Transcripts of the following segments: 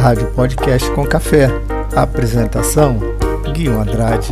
Rádio Podcast com Café. Apresentação: Guilherme Andrade.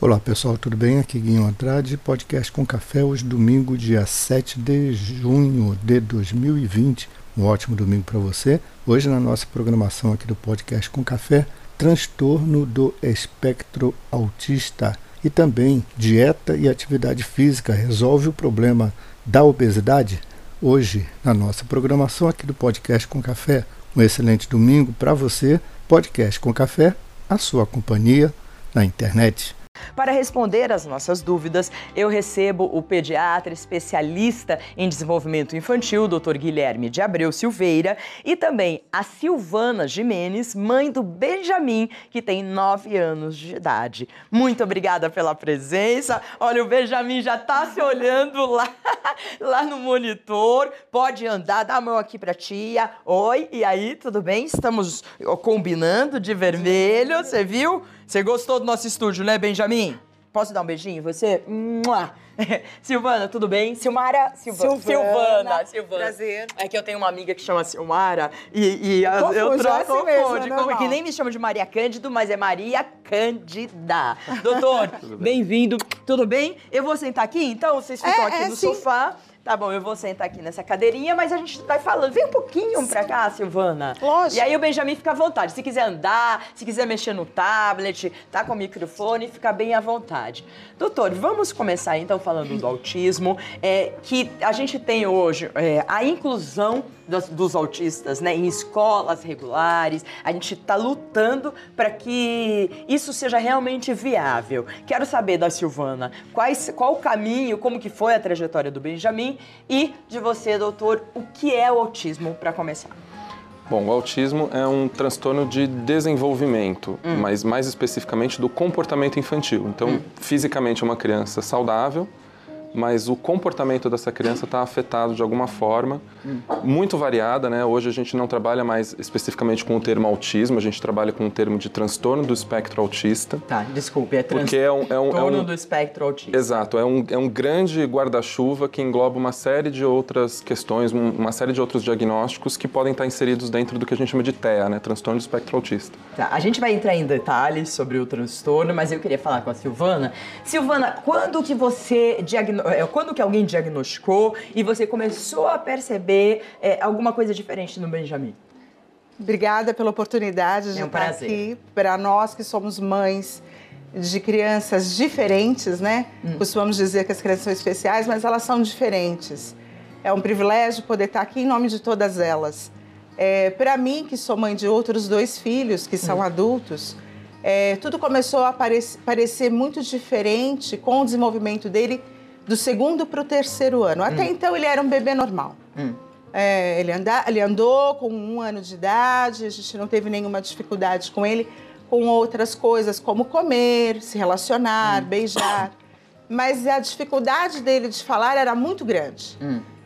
Olá pessoal, tudo bem? Aqui Guilherme Andrade, podcast com café, hoje domingo, dia 7 de junho de 2020. Um ótimo domingo para você. Hoje na nossa programação aqui do podcast com café, transtorno do espectro autista e também dieta e atividade física resolve o problema da obesidade? Hoje, na nossa programação aqui do Podcast com Café, um excelente domingo para você. Podcast com Café, a sua companhia na internet. Para responder às nossas dúvidas, eu recebo o pediatra especialista em desenvolvimento infantil, Dr. Guilherme de Abreu Silveira, e também a Silvana Jimenez, mãe do Benjamin, que tem 9 anos de idade. Muito obrigada pela presença. Olha, o Benjamin já está se olhando lá, lá no monitor. Pode andar, dá a mão aqui para tia. Oi, e aí, tudo bem? Estamos combinando de vermelho, você viu? Você gostou do nosso estúdio, né, Benjamin? Posso dar um beijinho em você? Mua! Silvana, tudo bem? Silmara? Silva... Silvana. Silvana. Silvana. Prazer. É que eu tenho uma amiga que chama Silmara e, e eu troco é assim mesmo, confunde, é normal. que nem me chama de Maria Cândido, mas é Maria Cândida. Doutor, bem-vindo. Tudo bem? Eu vou sentar aqui, então vocês ficam É, aqui é, no sim. sofá. Tá bom, eu vou sentar aqui nessa cadeirinha, mas a gente vai falando. Vem um pouquinho pra cá, Silvana. Lógico. E aí o Benjamin fica à vontade. Se quiser andar, se quiser mexer no tablet, tá com o microfone, fica bem à vontade. Doutor, vamos começar então falando do autismo, é, que a gente tem hoje é, a inclusão dos, dos autistas né, em escolas regulares. A gente está lutando para que isso seja realmente viável. Quero saber da Silvana quais, qual o caminho, como que foi a trajetória do Benjamin e de você, doutor, o que é o autismo para começar. Bom, o autismo é um transtorno de desenvolvimento, mas mais especificamente do comportamento infantil. Então, fisicamente é uma criança saudável, mas o comportamento dessa criança está afetado de alguma forma, muito variada, né? Hoje a gente não trabalha mais especificamente com o termo autismo, a gente trabalha com o termo de transtorno do espectro autista. Tá, desculpe, é Porque é um- é um- é transtorno um- do espectro autista. Exato, é um, é um grande guarda-chuva que engloba uma série de outras questões, um- uma série de outros diagnósticos que podem estar inseridos dentro do que a gente chama de TEA, né? Transtorno do espectro autista. Tá, a gente vai entrar em detalhes sobre o transtorno, mas eu queria falar com a Silvana. Silvana, quando que você diagno... é, quando que alguém diagnosticou e você começou a perceber é, alguma coisa diferente no Benjamin? Obrigada pela oportunidade de É um estar prazer. aqui. Para nós que somos mães de crianças diferentes, né? Hum. Costumamos dizer que as crianças são especiais, mas elas são diferentes. É um privilégio poder estar aqui em nome de todas elas. É, Para mim, que sou mãe de outros dois filhos que Hum. são adultos, é, tudo começou a parec- parecer muito diferente com o desenvolvimento dele do segundo para o terceiro ano. Até Hum. então ele era um bebê normal. É, ele, anda, ele andou com um ano de idade, a gente não teve nenhuma dificuldade com ele, com outras coisas como comer, se relacionar, beijar. Mas a dificuldade dele de falar era muito grande.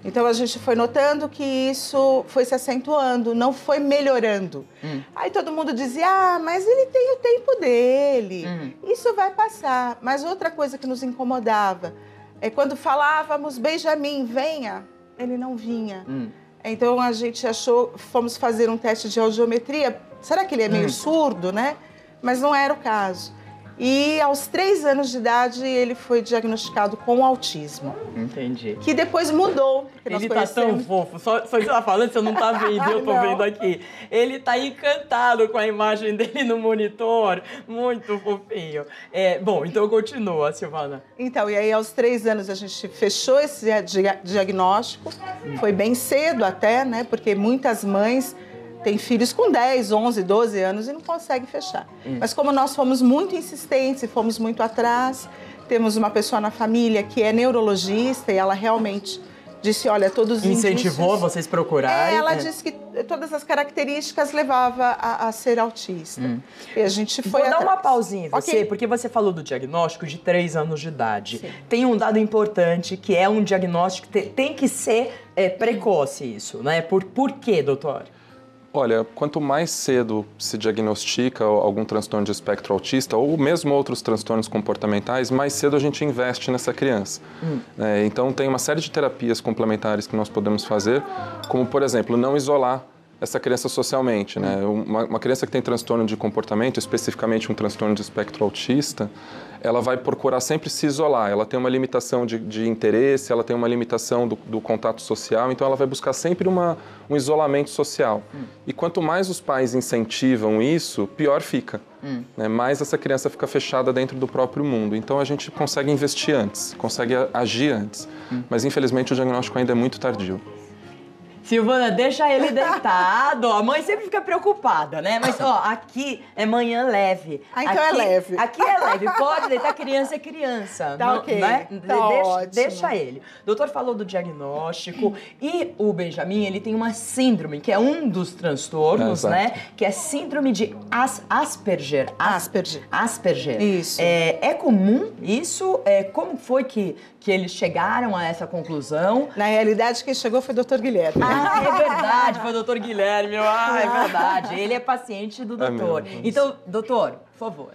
Então a gente foi notando que isso foi se acentuando, não foi melhorando. Aí todo mundo dizia: ah, mas ele tem o tempo dele, isso vai passar. Mas outra coisa que nos incomodava é quando falávamos, Benjamin, venha, ele não vinha. Então a gente achou, fomos fazer um teste de audiometria. Será que ele é meio surdo, né? Mas não era o caso. E aos três anos de idade ele foi diagnosticado com autismo, Entendi. que depois mudou. Ele tá tão fofo, só, só você tá falando, você não tá vendo, eu tô Não. vendo aqui. Ele tá encantado com a imagem dele no monitor, muito fofinho. É, bom, então continua, Silvana. Então, e aí aos três anos a gente fechou esse dia- diagnóstico. Foi bem cedo até, né? Porque muitas mães têm filhos com 10, 11, 12 anos e não conseguem fechar. Mas como nós fomos muito insistentes e fomos muito atrás, temos uma pessoa na família que é neurologista e ela realmente disse, olha, todos os Incentivou indícios- vocês procurarem? É, ela É. disse que todas as características levavam a, a ser autista. E a gente foi Vou dar uma atrás. pausinha em você, Ok. porque você falou do diagnóstico de 3 anos de idade. Sim. Tem um dado importante que é um diagnóstico que te- tem que ser é, precoce isso, né? Por, por quê, doutor? Olha, quanto mais cedo se diagnostica algum transtorno de espectro autista ou mesmo outros transtornos comportamentais, mais cedo a gente investe nessa criança. Hum. É, então, tem uma série de terapias complementares que nós podemos fazer, como, por exemplo, não isolar essa criança socialmente. Né? Uma, uma, criança que tem transtorno de comportamento, especificamente um transtorno de espectro autista, ela vai procurar sempre se isolar. Ela tem uma limitação de, de interesse, ela tem uma limitação do, do, contato social, então ela vai buscar sempre uma, um isolamento social. Hum. E quanto mais os pais incentivam isso, pior fica. Hum. Né? Mais essa criança fica fechada dentro do próprio mundo. Então a gente consegue investir antes, consegue agir antes. Hum. Mas infelizmente o diagnóstico ainda é muito tardio. Silvana, deixa ele deitado. A mãe sempre fica preocupada, né? Mas, ó, aqui é manhã leve. Ah, então é aqui, é leve. Aqui é leve. Pode deitar, criança é criança. Tá ok. Né? Tá deixa, ótimo. deixa ele. O doutor falou do diagnóstico e o Benjamin, ele tem uma síndrome, que é um dos transtornos, é, né? Que é síndrome de As Asperger. As Asperger. Asperger. Isso. É, é comum isso? É, como foi que que eles chegaram a essa conclusão. Na realidade, quem chegou foi o doutor Guilherme. Ah, é verdade, foi o doutor Guilherme. Ah, é verdade. Ele é paciente do é doutor. É então, doutor, por favor.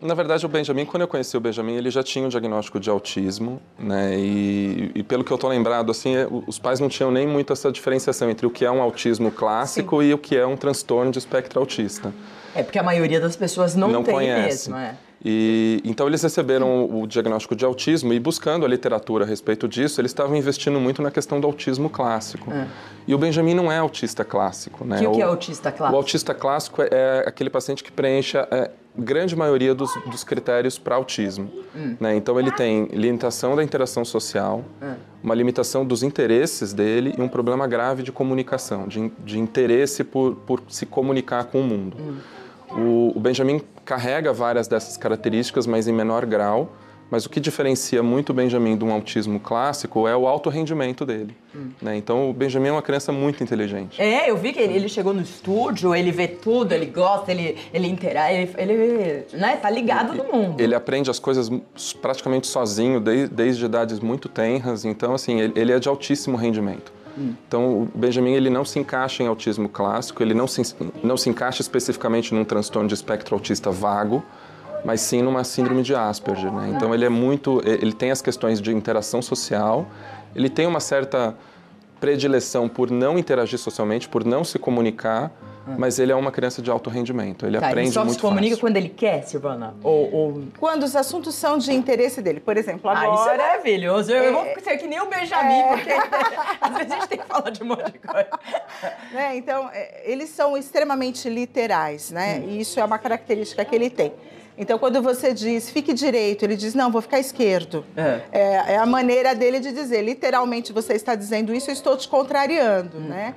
Na verdade, o Benjamin, quando eu conheci o Benjamin, ele já tinha um diagnóstico de autismo, né? E, e pelo que eu tô lembrado, assim, é, os pais não tinham nem muito essa diferenciação entre o que é um autismo clássico Sim. e o que é um transtorno de espectro autista. É porque a maioria das pessoas não, não tem conhece. mesmo, é. E, então eles receberam o diagnóstico de autismo e buscando a literatura a respeito disso, eles estavam investindo muito na questão do autismo clássico. É. E o Benjamin não é autista clássico, né? O que, o, que é autista clássico? O autista clássico é, é aquele paciente que preenche a é, grande maioria dos, dos critérios para autismo. Hum. Né? Então ele tem limitação da interação social, hum. uma limitação dos interesses dele e um problema grave de comunicação, de, de interesse por, por se comunicar com o mundo. Hum. O, o Benjamin carrega várias dessas características, mas em menor grau. Mas o que diferencia muito o Benjamin de um autismo clássico é o alto rendimento dele. Hum. Né? Então, o Benjamin é uma criança muito inteligente. É, eu vi que ele, ele chegou no estúdio, ele vê tudo, ele gosta, ele, ele interage, ele, ele né, tá ligado no mundo. Ele aprende as coisas praticamente sozinho, desde, desde idades muito tenras. Então, assim, ele, ele é de altíssimo rendimento. Então, o Benjamin ele não se encaixa em autismo clássico, ele não se, não se encaixa especificamente num transtorno de espectro autista vago, mas sim numa síndrome de Asperger. Né? Então, ele é muito, ele tem as questões de interação social, ele tem uma certa predileção por não interagir socialmente, por não se comunicar, Hum. Mas ele é uma criança de alto rendimento, ele tá, aprende ele só muito se comunica fácil. quando ele quer, Silvana? Ou, ou, Quando os assuntos são de interesse dele. Por exemplo, agora... Ah, isso é maravilhoso. Eu, é... eu vou ser que nem o Benjamin, é... porque às vezes a gente tem que falar de um monte de coisa. Né? Então, é, eles são extremamente literais, né? Hum. E isso é uma característica que ele tem. Então, quando você diz fique direito, ele diz não, vou ficar esquerdo. É. É, é a maneira dele de dizer, literalmente, você está dizendo isso, eu estou te contrariando, hum. né?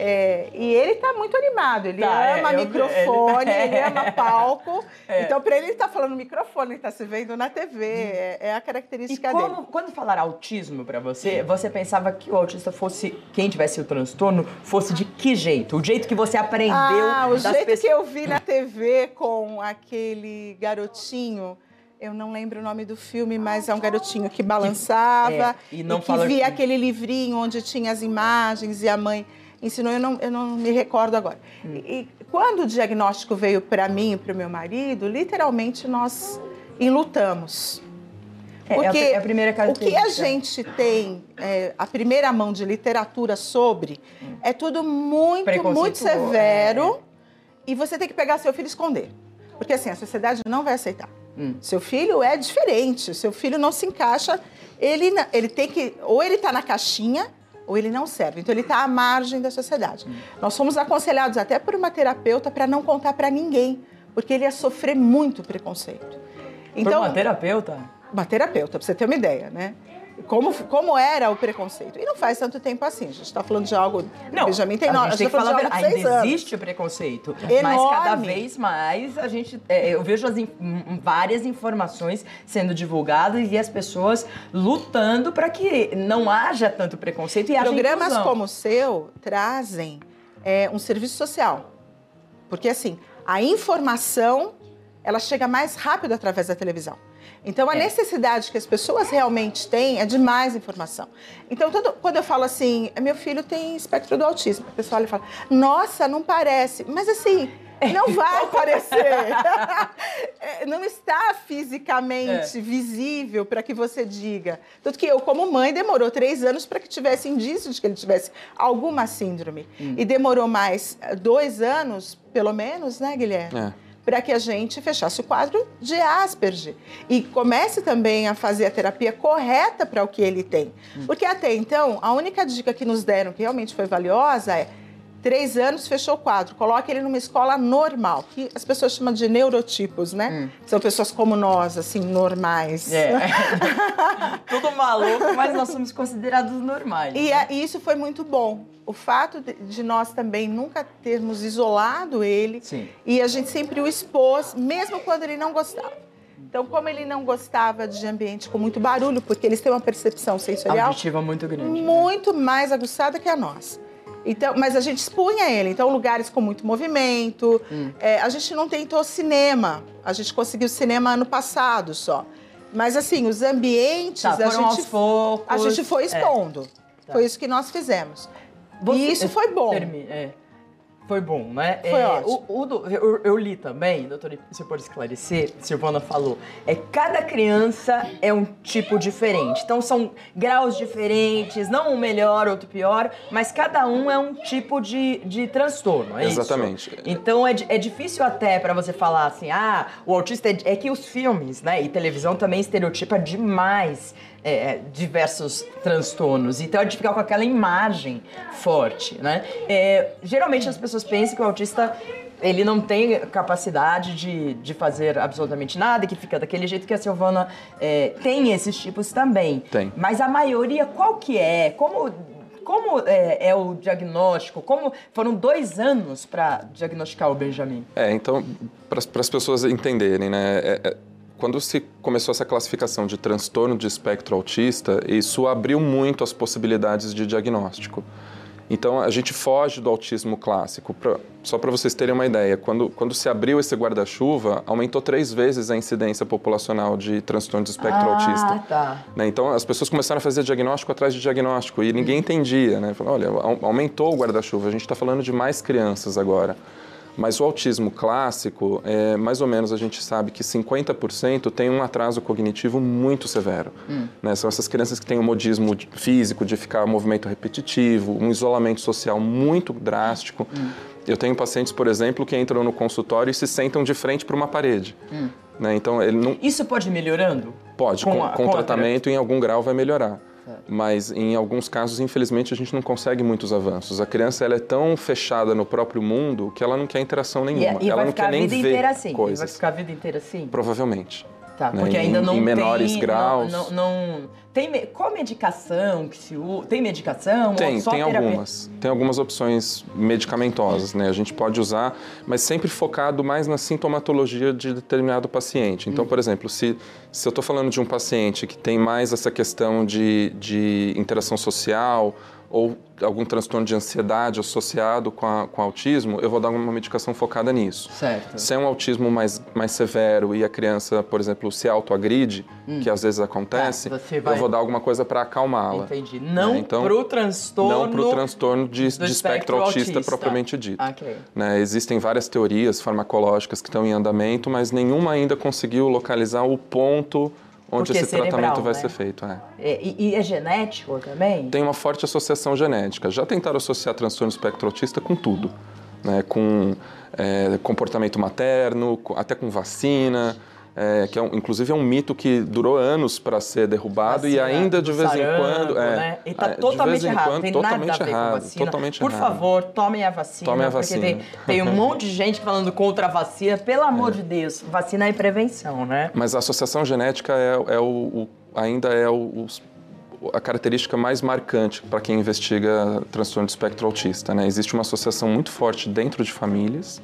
É, e ele está muito animado, ele tá, ama é, microfone, ele, ele ama palco. É. Então, para ele, ele está falando microfone, ele está se vendo na TV, é, é, a característica e como, dele. Quando falar autismo para você, você pensava que o autista fosse, quem tivesse o transtorno, fosse de que jeito? O jeito que você aprendeu Ah, o jeito pessoas... que eu vi na TV com aquele garotinho eu não lembro o nome do filme, mas é um garotinho que balançava é, e, não e que via que... aquele livrinho onde tinha as imagens e a mãe ensinou, eu não, eu não me recordo agora. Hum. E, e quando o diagnóstico veio para mim e para o meu marido, literalmente nós enlutamos. É, Porque é a, primeira o que a gente tem, é, a primeira mão de literatura sobre, hum. é tudo muito, muito severo. É. E você tem que pegar seu filho e esconder. Porque assim, a sociedade não vai aceitar. Hum. Seu filho é diferente, seu filho não se encaixa. Ele, ele tem que. Ou ele está na caixinha, ou ele não serve. Então ele está à margem da sociedade. Hum. Nós fomos aconselhados até por uma terapeuta para não contar para ninguém, porque ele ia sofrer muito preconceito. Então, por uma terapeuta? Uma terapeuta, para você ter uma ideia, né? Como, como era o preconceito. E não faz tanto tempo assim. A gente está falando de algo. Não, Benjamin tem nove. A gente tem que falar a verdade. Ainda anos. existe o preconceito. Enorme. Mas cada vez mais a gente. É, eu vejo as in, várias informações sendo divulgadas e as pessoas lutando para que não haja tanto preconceito e Programas como o seu trazem é, um serviço social. Porque assim, a informação ela chega mais rápido através da televisão. Então, a É. necessidade que as pessoas realmente têm é de mais informação. Então, todo- quando eu falo assim, meu filho tem espectro do autismo, a pessoa olha e fala, nossa, não parece. Mas assim, não vai parecer. É, não está fisicamente É. visível para que você diga. Tanto que eu, como mãe, demorou três anos para que tivesse indício de que ele tivesse alguma síndrome. Hum. E demorou mais eh, dois anos, pelo menos, né, Guilherme? É. Para que a gente fechasse o quadro de Asperger. E comece também a fazer a terapia correta para o que ele tem. Porque até então, a única dica que nos deram que realmente foi valiosa é. Três anos, fechou o quadro. Coloque ele numa escola normal, que as pessoas chamam de neurotipos, né? São pessoas como nós, assim, normais. É. Tudo maluco, mas nós somos considerados normais. E, a- e isso foi muito bom. O fato de, de nós também nunca termos isolado ele Sim. e a gente sempre o expôs, mesmo quando ele não gostava. Então, como ele não gostava de ambiente com muito barulho, porque eles têm uma percepção sensorial Auditiva muito grande. né? muito mais aguçada que a nossa. Então, mas a gente expunha ele. Então, lugares com muito movimento. Hum. É, a gente não tentou cinema. A gente conseguiu cinema ano passado só. Mas assim, os ambientes Tá, a gente poucos. a gente foi É. expondo. Tá. Foi isso que nós fizemos. Você- e isso foi bom. Termi- é. Foi bom, né? Foi É, ótimo. o- o eu, eu li também, doutor, se pode esclarecer, Silvana falou, é cada criança é um tipo diferente. Então são graus diferentes, não um melhor, outro pior, mas cada um é um tipo de, de transtorno, é isso? Exatamente. Então é, é difícil até pra você falar assim, ah, o autista é, é que os filmes, né, e televisão também estereotipa demais é, é, diversos transtornos. Então é de ficar com aquela imagem forte, né? É, geralmente as pessoas pensam que o autista ele não tem capacidade de, de fazer absolutamente nada, que fica daquele jeito que a Silvana é, tem esses tipos também. Tem. Mas a maioria, qual que é? Como como é, é o diagnóstico? Como foram dois anos para diagnosticar o Benjamin? É, então, para as pessoas entenderem, né? é- é- quando se começou essa classificação de transtorno de espectro autista, isso abriu muito as possibilidades de diagnóstico. Então, a gente foge do autismo clássico. Pra- só para vocês terem uma ideia, quando, quando se abriu esse guarda-chuva, aumentou três vezes a incidência populacional de transtorno de espectro autista. Ah, tá. Né? Então as pessoas começaram a fazer diagnóstico atrás de diagnóstico e ninguém entendia, né? Olha, au- aumentou o guarda-chuva, a gente está falando de mais crianças agora. Mas o autismo clássico, é, mais ou menos a gente sabe que 50% tem um atraso cognitivo muito severo. Né? São essas crianças que têm um modismo físico, de ficar movimento repetitivo, um isolamento social muito drástico. Eu tenho pacientes, por exemplo, que entram no consultório e se sentam de frente para uma parede. Né? Então, ele não, Isso pode ir melhorando? Pode, Com com, a- com com tratamento em algum grau vai melhorar. Mas em alguns casos, infelizmente, a gente não consegue muitos avanços. A criança ela é tão fechada no próprio mundo que ela não quer interação E, nenhuma. e ela vai não quer nem ver assim? E coisas. vai ficar a vida inteira assim? Provavelmente. Tá, né, porque em- ainda não em menores tem, graus. Não, não, não- tem qual medicação que se usa? Tem medicação? Tem, tem algumas. Tem algumas opções medicamentosas, né? A gente pode usar, mas sempre focado mais na sintomatologia de determinado paciente. Então, por exemplo, se, se eu estou falando de um paciente que tem mais essa questão de, de interação social ou algum transtorno de ansiedade associado com, a, com autismo, eu vou dar uma medicação focada nisso. Certo. Se é um autismo mais, mais severo e a criança, por exemplo, se autoagride, que às vezes acontece, você vai- eu vou dar alguma coisa para acalmá-la. Entendi. Não né? Então, pro transtorno... não para o transtorno de, de espectro espectro autista, autista. propriamente dito. Ok. Né, existem várias teorias farmacológicas que estão em andamento, mas nenhuma ainda conseguiu localizar o ponto onde Porque é esse cerebral, tratamento vai né? ser feito. é. É, e, e é genético também? Tem uma forte associação genética. Já tentaram associar transtorno espectro autista com tudo, né, com é, comportamento materno, até com vacina. É, que é um- inclusive é um mito que durou anos para ser derrubado e Vacina ainda de vez sarampo, em quando. É, né? E tá é, totalmente errado. quando, tem totalmente nada a ver errado. com vacina. Totalmente Por errado. favor, tomem a vacina. Tomem a porque vacina. Tem, tem um monte de gente falando contra a vacina. Pelo amor de Deus, vacina é prevenção, né? Mas a associação genética é, é o, o- ainda é o- a característica mais marcante para quem investiga transtorno de espectro autista. Né? Existe uma associação muito forte dentro de famílias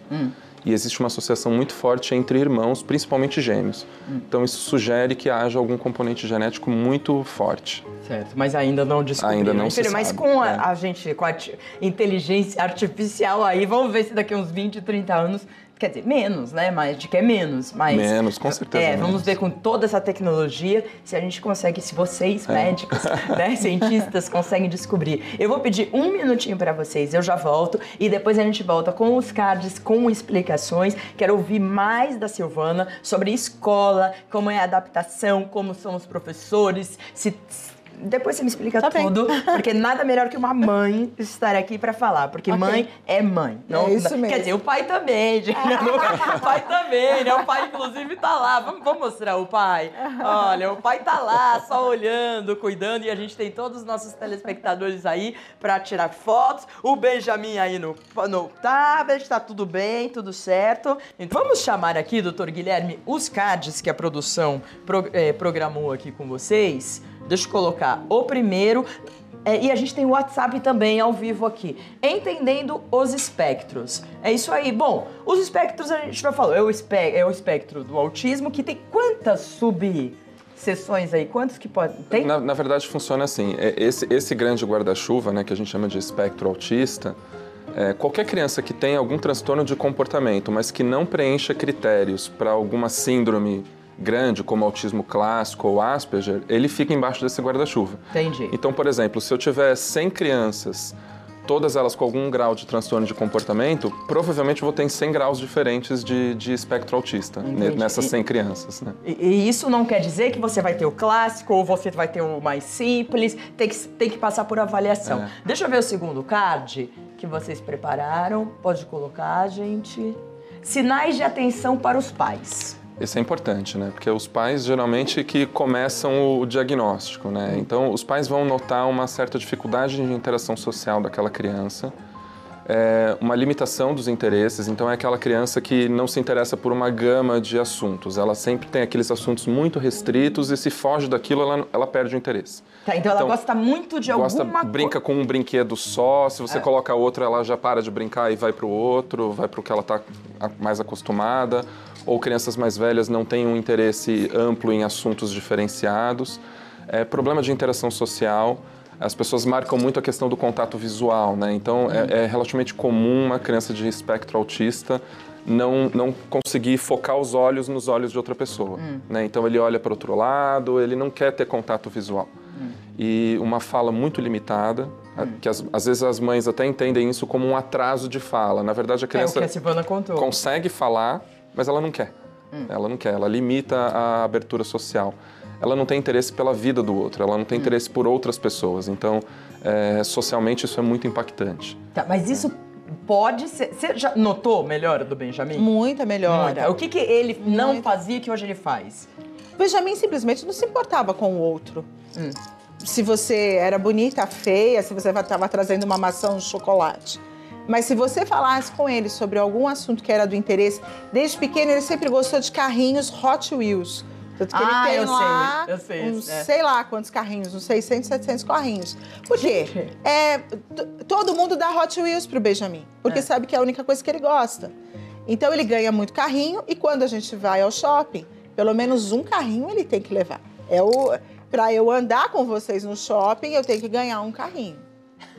e existe uma associação muito forte entre irmãos, principalmente gêmeos. Então isso sugere que haja algum componente genético muito forte. Certo, mas ainda não descobriram. Ainda não se Mas sabe, com a, é. a gente, com a inteligência artificial aí, vamos ver se daqui uns 20, 30 anos, quer dizer, menos, né? Mas de que é menos, mas menos, com certeza. É, menos. vamos ver com toda essa tecnologia se a gente consegue, se vocês é. médicos, né, cientistas conseguem descobrir. Eu vou pedir um minutinho para vocês, eu já volto e depois a gente volta com os cards, com explicações. Quero ouvir mais da Silvana sobre escola, como é a adaptação, como são os professores, se depois você me explica tá tudo, bem. porque nada melhor que uma mãe estar aqui para falar, porque okay. mãe é mãe. Não, é isso mesmo. Quer dizer, o pai também, gente. o pai também, né? O pai, inclusive, tá lá. Vamos, vamos mostrar o pai. Olha, o pai tá lá, só olhando, cuidando, e a gente tem todos os nossos telespectadores aí para tirar fotos. O Benjamin aí no, no tablet, tá tudo bem, tudo certo. Então, vamos chamar aqui, doutor Guilherme, os cards que a produção pro, é, programou aqui com vocês. Deixa eu colocar o primeiro. É, e a gente tem o WhatsApp também ao vivo aqui. Entendendo os espectros. É isso aí. Bom, os espectros a gente já falou. É o, espe é o espectro do autismo que tem quantas sub sessões aí? Quantos que pode tem? Na, na verdade funciona assim. É, esse, esse grande guarda-chuva, né, que a gente chama de espectro autista, é, qualquer criança que tenha algum transtorno de comportamento, mas que não preencha critérios para alguma síndrome grande, como autismo clássico ou Asperger, ele fica embaixo desse guarda-chuva. Entendi. Então, por exemplo, se eu tiver 100 crianças, todas elas com algum grau de transtorno de comportamento, provavelmente eu vou ter 100 graus diferentes de, de espectro autista Entendi. nessas 100 crianças. Né? E, e, isso não quer dizer que você vai ter o clássico ou você vai ter o mais simples, tem que, tem que passar por avaliação. É. Deixa eu ver o segundo card que vocês prepararam. Pode colocar, gente. Sinais de atenção para os pais. Isso é importante, né? Porque os pais geralmente que começam o diagnóstico, né? Então, os pais vão notar uma certa dificuldade de interação social daquela criança, é, uma limitação dos interesses. Então, é aquela criança que não se interessa por uma gama de assuntos. Ela sempre tem aqueles assuntos muito restritos e se foge daquilo, ela, ela perde o interesse. Tá, então, ela então, gosta muito de gosta, alguma coisa. Brinca com um brinquedo só. Se você é. coloca outro, ela já para de brincar e vai para o outro, vai para o que ela está mais acostumada ou crianças mais velhas não têm um interesse amplo em assuntos diferenciados. É, problema de interação social, as pessoas marcam muito a questão do contato visual, né? Então, é, é relativamente comum uma criança de espectro autista não, não conseguir focar os olhos nos olhos de outra pessoa, hum. né? Então, ele olha para outro lado, ele não quer ter contato visual. Hum. E uma fala muito limitada, hum. que as, às vezes as mães até entendem isso como um atraso de fala. Na verdade, a criança é o que a consegue falar, mas ela não quer. Hum. Ela não quer, ela limita a abertura social. Ela não tem interesse pela vida do outro, ela não tem hum. interesse por outras pessoas. Então, é, socialmente, isso é muito impactante. Tá, mas isso pode ser. Você já notou melhora do Benjamin? Muita melhora. Muita. O que, que ele não fazia que hoje ele faz? O Benjamin simplesmente não se importava com o outro. Hum. Se você era bonita, feia, se você estava trazendo uma maçã, um chocolate. Mas se você falasse com ele sobre algum assunto que era do interesse, desde pequeno ele sempre gostou de carrinhos Hot Wheels. Tanto que ah, ele tem eu lá sei, eu sei, uns, é. sei lá quantos carrinhos, uns 600, 700 carrinhos. Por quê? É, todo mundo dá Hot Wheels pro Benjamin, porque é. sabe que é a única coisa que ele gosta. Então ele ganha muito carrinho e quando a gente vai ao shopping, pelo menos um carrinho ele tem que levar. É o para eu andar com vocês no shopping, eu tenho que ganhar um carrinho.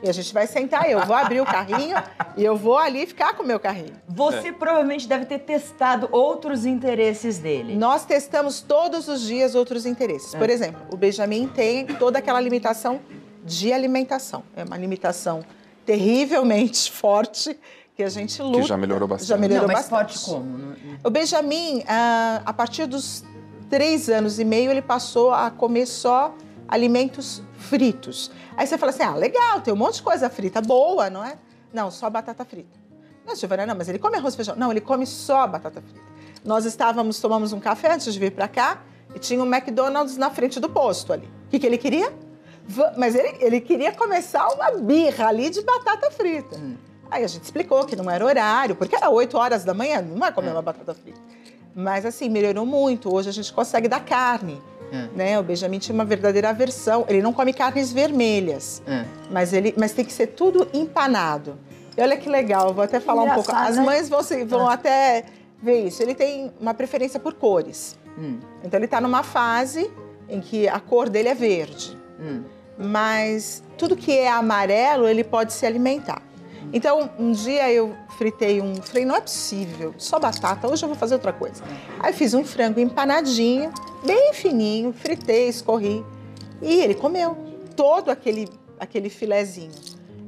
E a gente vai sentar, eu vou abrir o carrinho e eu vou ali ficar com o meu carrinho. Você é. provavelmente deve ter testado outros interesses dele. Nós testamos todos os dias outros interesses. É. Por exemplo, o Benjamin tem toda aquela limitação de alimentação. É uma limitação terrivelmente forte que a gente luta. Que já melhorou bastante. Já melhorou Não, mas bastante. forte como? O Benjamin, ah, a partir dos três anos e meio, ele passou a comer só alimentos fritos. Aí você fala assim: ah, legal, tem um monte de coisa frita boa, não é? Não, só batata frita. Não, Giovana, não, mas ele come arroz e feijão. Não, ele come só batata frita. Nós estávamos, tomamos um café antes de vir para cá e tinha um McDonald's na frente do posto ali. O que, que ele queria? Mas ele, ele queria começar uma birra ali de batata frita. Hum. Aí a gente explicou que não era horário, porque era 8 horas da manhã, não vai comer é. uma batata frita. Mas assim, melhorou muito. Hoje a gente consegue dar carne. É. Né? O Benjamin tinha uma verdadeira aversão. Ele não come carnes vermelhas, é. mas, ele, mas tem que ser tudo empanado. E olha que legal, vou até falar um pouco. As né? mães vão, vão é. até ver isso. Ele tem uma preferência por cores. Hum. Então ele está numa fase em que a cor dele é verde. Hum. Mas tudo que é amarelo, ele pode se alimentar. Então, um dia eu fritei um. Falei, não é possível, só batata, hoje eu vou fazer outra coisa. Aí fiz um frango empanadinho, bem fininho, fritei, escorri. E ele comeu todo aquele, aquele filezinho.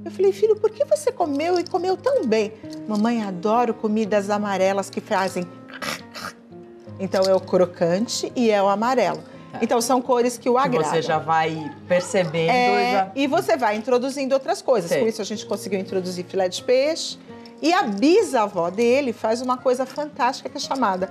Eu falei, filho, por que você comeu e comeu tão bem? Mamãe, adoro comidas amarelas que fazem. Então é o crocante e é o amarelo. Tá. Então são cores que o agradam. Você já vai percebendo. É, já... E você vai introduzindo outras coisas. Por isso a gente conseguiu introduzir filé de peixe. E a bisavó dele faz uma coisa fantástica que é chamada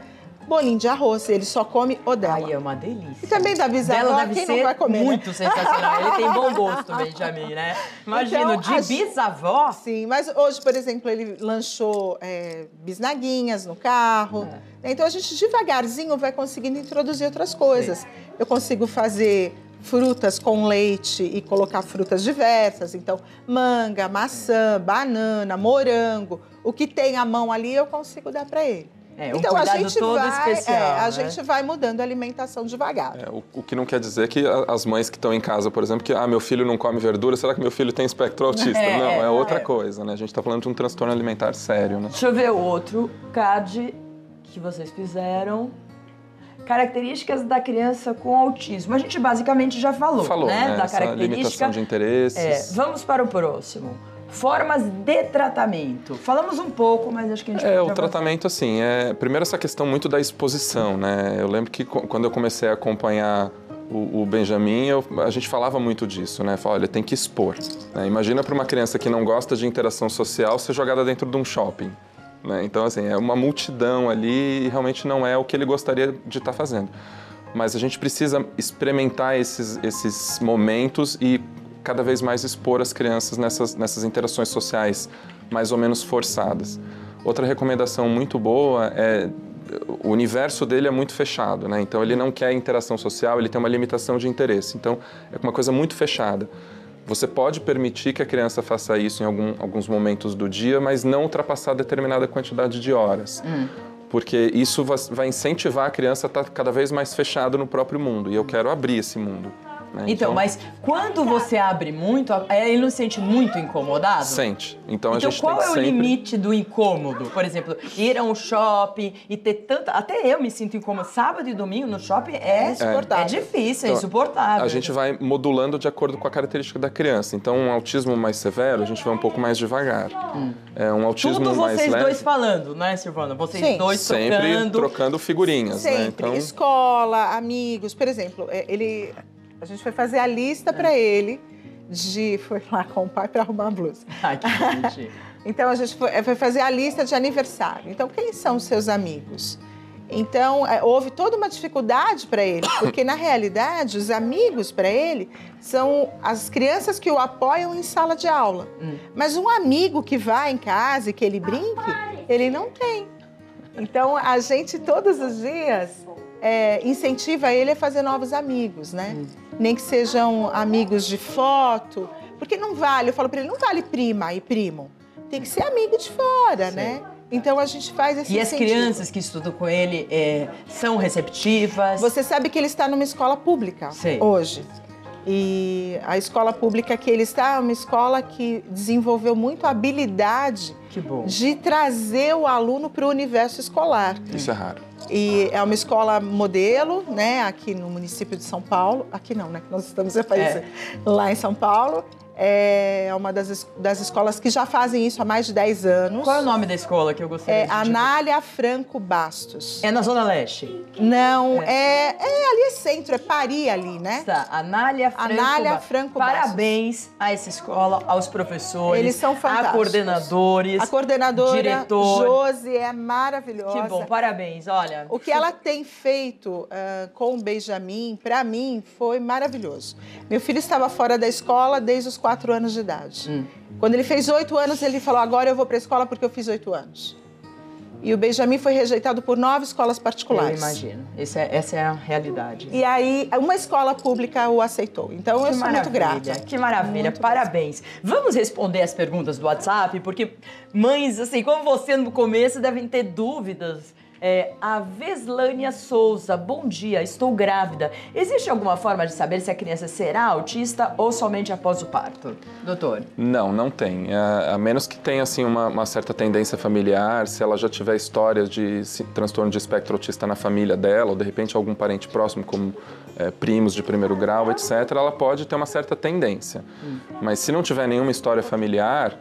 bolinho de arroz. Ele só come o dela. Ai, é uma delícia. E também da bisavó, deve quem não vai comer? Né? muito né? sensacional. Ele tem bom gosto, Benjamin, né? Imagina, então, de bisavó. Sim, mas hoje, por exemplo, ele lanchou é, bisnaguinhas no carro. É. Então a gente devagarzinho vai conseguindo introduzir outras coisas. Sim. Eu consigo fazer frutas com leite e colocar frutas diversas. Então, manga, maçã, banana, morango. O que tem à mão ali eu consigo dar para ele. É, um então a gente vai, especial, é, a né? gente vai mudando a alimentação devagar. É, o, o, que não quer dizer que as mães que estão em casa, por exemplo, que ah, meu filho não come verdura, será que meu filho tem espectro autista? É, não, é outra é. coisa, né? A gente está falando de um transtorno alimentar sério, né? Deixa eu ver o outro card que vocês fizeram. Características da criança com autismo. A gente basicamente já falou, falou né? né? Da característica. limitação de interesses. É, vamos para o próximo. Formas de tratamento. Falamos um pouco, mas acho que a gente É, o tratamento, assim, é. Primeiro, essa questão muito da exposição, né? Eu lembro que quando eu comecei a acompanhar o, o Benjamin, eu, a gente falava muito disso, né? Fala, olha, tem que expor. Né? Imagina para uma criança que não gosta de interação social ser jogada dentro de um shopping. Né? Então, assim, é uma multidão ali e realmente não é o que ele gostaria de estar tá fazendo. Mas a gente precisa experimentar esses, esses momentos e cada vez mais expor as crianças nessas, nessas interações sociais mais ou menos forçadas. Outra recomendação muito boa é o universo dele é muito fechado, né? Então ele não quer interação social, ele tem uma limitação de interesse. Então é uma coisa muito fechada. Você pode permitir que a criança faça isso em algum, alguns momentos do dia, mas não ultrapassar determinada quantidade de horas. Hum. Porque isso vai incentivar a criança a estar cada vez mais fechado no próprio mundo. E eu quero abrir esse mundo. Né? Então, então, mas quando você abre muito, ele não se sente muito incomodado? Sente. Então, então a gente qual tem é sempre... o limite do incômodo? Por exemplo, ir a um shopping e ter tanta. Até eu me sinto incômodo. Sábado e domingo no shopping é, é, é difícil, é então, insuportável. A gente vai modulando de acordo com a característica da criança. Então, um autismo mais severo, a gente vai um pouco mais devagar. Hum. É um autismo Tudo mais vocês leve. dois falando, né, Silvana? Vocês Sim. dois Sempre trocando. trocando figurinhas, Sempre. né? Então... Escola, amigos. Por exemplo, é, ele a gente foi fazer a lista para ele de. Foi lá com o pai para arrumar a blusa. Ai, que bonitinho. então a gente foi, foi fazer a lista de aniversário. Então, quem são os seus amigos? Então, é, houve toda uma dificuldade para ele, porque na realidade, os amigos para ele são as crianças que o apoiam em sala de aula. Hum. Mas um amigo que vai em casa e que ele brinque, ele não tem. Então, a gente todos os dias é, incentiva ele a fazer novos amigos, né? Hum. Nem que sejam amigos de foto, porque não vale, eu falo para ele, não vale prima e primo. Tem que ser amigo de fora, Sim. né? Então a gente faz esse E as crianças que estudam com ele é, são receptivas? Você sabe que ele está numa escola pública Sim. hoje. E a escola pública que ele está é uma escola que desenvolveu muito a habilidade de trazer o aluno para o universo escolar. Isso é raro. E é uma escola modelo, né, aqui no município de São Paulo. Aqui não, né? Nós estamos é. lá em São Paulo é uma das, das escolas que já fazem isso há mais de 10 anos. Qual é o nome da escola que eu gostaria é de Anália Franco Bastos. É na Zona Leste? Não, é, é, é ali é centro, é Pari ali, né? Tá, Anália Franco, Anália Franco Bastos. Parabéns a essa escola, aos professores. Eles são fantásticos. A coordenadores. A coordenadora, diretor. Josi, é maravilhosa. Que bom, parabéns, olha. O que ela tem feito uh, com o Benjamin, para mim, foi maravilhoso. Meu filho estava fora da escola desde os quatro anos de idade. Hum. Quando ele fez oito anos, ele falou: agora eu vou para a escola porque eu fiz oito anos. E o Benjamin foi rejeitado por nove escolas particulares. Eu imagino. É, essa é a realidade. E aí, uma escola pública o aceitou. Então, que eu sou muito grata. Que maravilha. Muito Parabéns. Vamos responder as perguntas do WhatsApp, porque mães, assim, como você no começo, devem ter dúvidas É, a Veslânia Souza, bom dia, estou grávida. Existe alguma forma de saber se a criança será autista ou somente após o parto? Doutor? Não, não tem. A, a menos que tenha assim, uma, uma, certa tendência familiar, se ela já tiver histórias de se, transtorno de espectro autista na família dela, ou de repente algum parente próximo, como é, primos de primeiro grau, etc., ela pode ter uma certa tendência. Hum. Mas se não tiver nenhuma história familiar,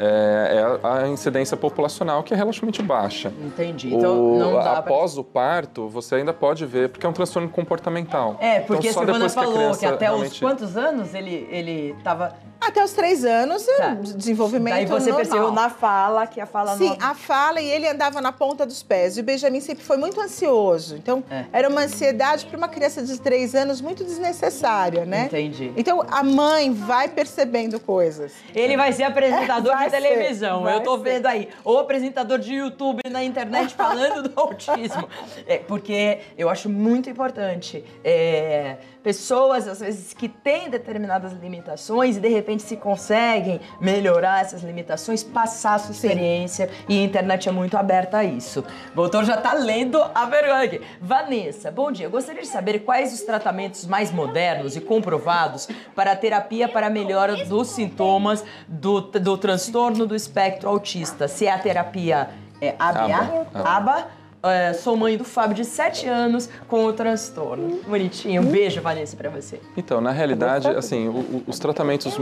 é, é a incidência populacional que é relativamente baixa. Entendi. Então, o, não dá após pra... o parto, você ainda pode ver, porque é um transtorno comportamental. É, porque então, a Silvana falou que, que até realmente... os quantos anos ele estava até os três anos, tá. desenvolvimento Daí você normal. percebeu na fala que a fala Sim, a fala e ele andava na ponta dos pés. E o Benjamin sempre foi muito ansioso. Então, é. era uma ansiedade para uma criança de três anos muito desnecessária, né? Entendi. Então, a mãe vai percebendo coisas. Ele vai ser apresentador vai televisão. Eu tô ser. vendo aí. Ou apresentador de YouTube na internet falando do autismo. É, porque eu acho muito importante. É, pessoas, às vezes, que têm determinadas limitações e de repente se conseguem melhorar essas limitações, passar a sua experiência Sim. e a internet é muito aberta a isso. O doutor já está lendo a vergonha aqui. Vanessa, bom dia. Eu gostaria de saber quais os tratamentos mais modernos e comprovados para a terapia para a melhora dos sintomas do, do transtorno do espectro autista. Se é a terapia é, ABA, ABA, ABA é, sou mãe do Fábio de 7 anos com o transtorno. Bonitinho. Um beijo, Vanessa, para você. Então, na realidade, assim, o, o, os tratamentos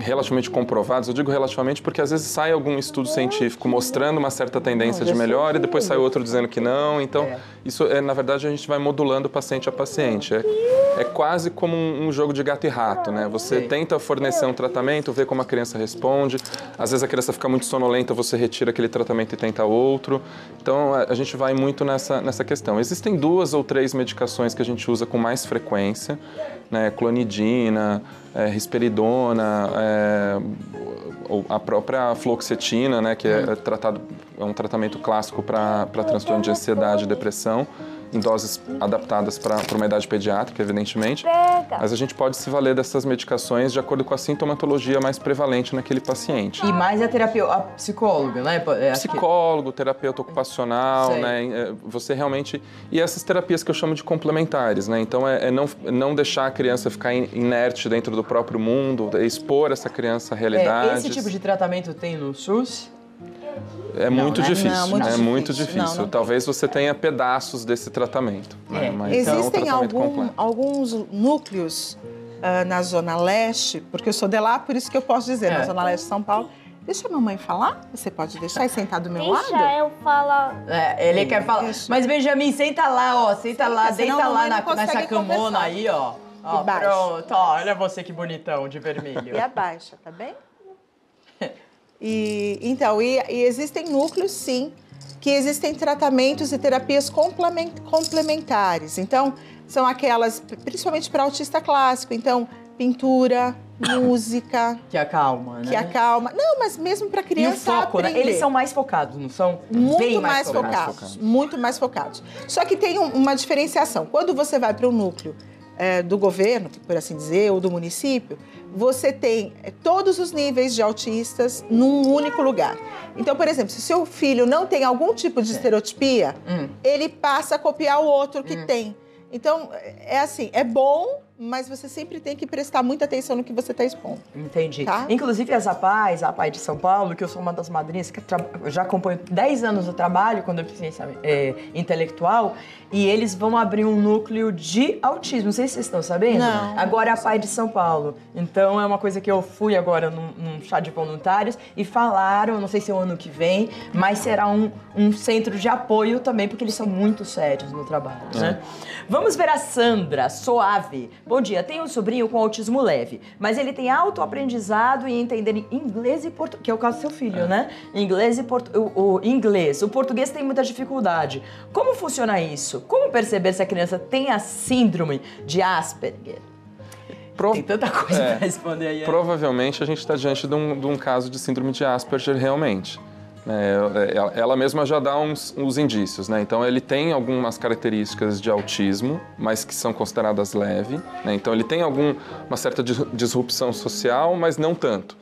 relativamente comprovados, eu digo relativamente porque às vezes sai algum estudo científico mostrando uma certa tendência de melhora e depois sai outro dizendo que não. Então, é. isso é, na verdade, a gente vai modulando paciente a paciente. É, é quase como um, um, jogo de gato e rato, né? Você Sim. tenta fornecer um tratamento, vê como a criança responde. Às vezes a criança fica muito sonolenta, você retira aquele tratamento e tenta outro. Então, a, a gente vai muito nessa, nessa questão. Existem duas ou três medicações que a gente usa com mais frequência, né? Clonidina, é, risperidona, é, a própria fluoxetina, né, que é, é, tratado, é um tratamento clássico para transtorno de ansiedade e depressão em doses adaptadas para uma idade pediátrica, evidentemente. Mas a gente pode se valer dessas medicações de acordo com a sintomatologia mais prevalente naquele paciente. E mais a terapia, a psicóloga, né? É, Psicólogo, terapeuta ocupacional, Sei. né? É, você realmente... E essas terapias que eu chamo de complementares, né? Então, é, é não, não deixar a criança ficar inerte dentro do próprio mundo, é expor essa criança à realidade. É, esse tipo de tratamento tem no SUS? É não, muito, né? difícil, não, muito é difícil. muito difícil. Não, Talvez você tenha pedaços desse tratamento. Né? É. Mas Existem é um algum, alguns núcleos uh, na Zona Leste, porque eu sou de lá, por isso que eu posso dizer, é. na Zona Leste de São Paulo. Deixa a mamãe falar? Você pode deixar e sentar do meu Deixa lado? Deixa eu falar. É, ele quer falar. Deixa. Mas, Benjamin, senta lá, ó. Senta, lá, deita lá na, nessa camona aí, ó. ó pronto, ó. Olha você que bonitão de vermelho. E abaixa, tá bem? E, então, e, e existem núcleos, sim, que existem tratamentos e terapias complementares. Então, são aquelas, principalmente para autista clássico, então, pintura, música. Que acalma, né? Que acalma. Não, mas mesmo para criança. E o foco, né? Eles são mais focados, não são? Muito Bem mais, mais focados, focados, Muito mais focados. Só que tem um, uma diferenciação. Quando você vai para o núcleo é, do governo, por assim dizer, ou do município, você tem é, todos os níveis de autistas num único lugar. Então, por exemplo, se seu filho não tem algum tipo de estereotipia, hum. ele passa a copiar o outro que hum. tem. Então, é assim, é bom mas você sempre tem que prestar muita atenção no que você está expondo. Entendi. Tá? Inclusive as APAES, a APAI de São Paulo, que eu sou uma das madrinhas, que já acompanho 10 anos do trabalho com deficiência é, intelectual, e eles vão abrir um núcleo de autismo. Não sei se vocês estão sabendo. Não. Agora é a APAI de São Paulo. Então é uma coisa que eu fui agora num, num chá de voluntários e falaram, não sei se é o ano que vem, mas será um, um centro de apoio também, porque eles são muito sérios no trabalho, é. né? Vamos ver a Sandra Soave. Bom dia, tenho um sobrinho com autismo leve, mas ele tem autoaprendizado e entender inglês e português, que é o caso do seu filho, é. né? Inglês e portu... o, o inglês. O português tem muita dificuldade. Como funciona isso? Como perceber se a criança tem a síndrome de Asperger? Pro... Tem tanta coisa é, para responder aí. Né? Provavelmente a gente está diante de um, de um caso de síndrome de Asperger realmente. É, ela mesma já dá uns, uns, indícios, né? Então ele tem algumas características de autismo, mas que são consideradas leve. Né? Então ele tem alguma certa disrupção social, mas não tanto.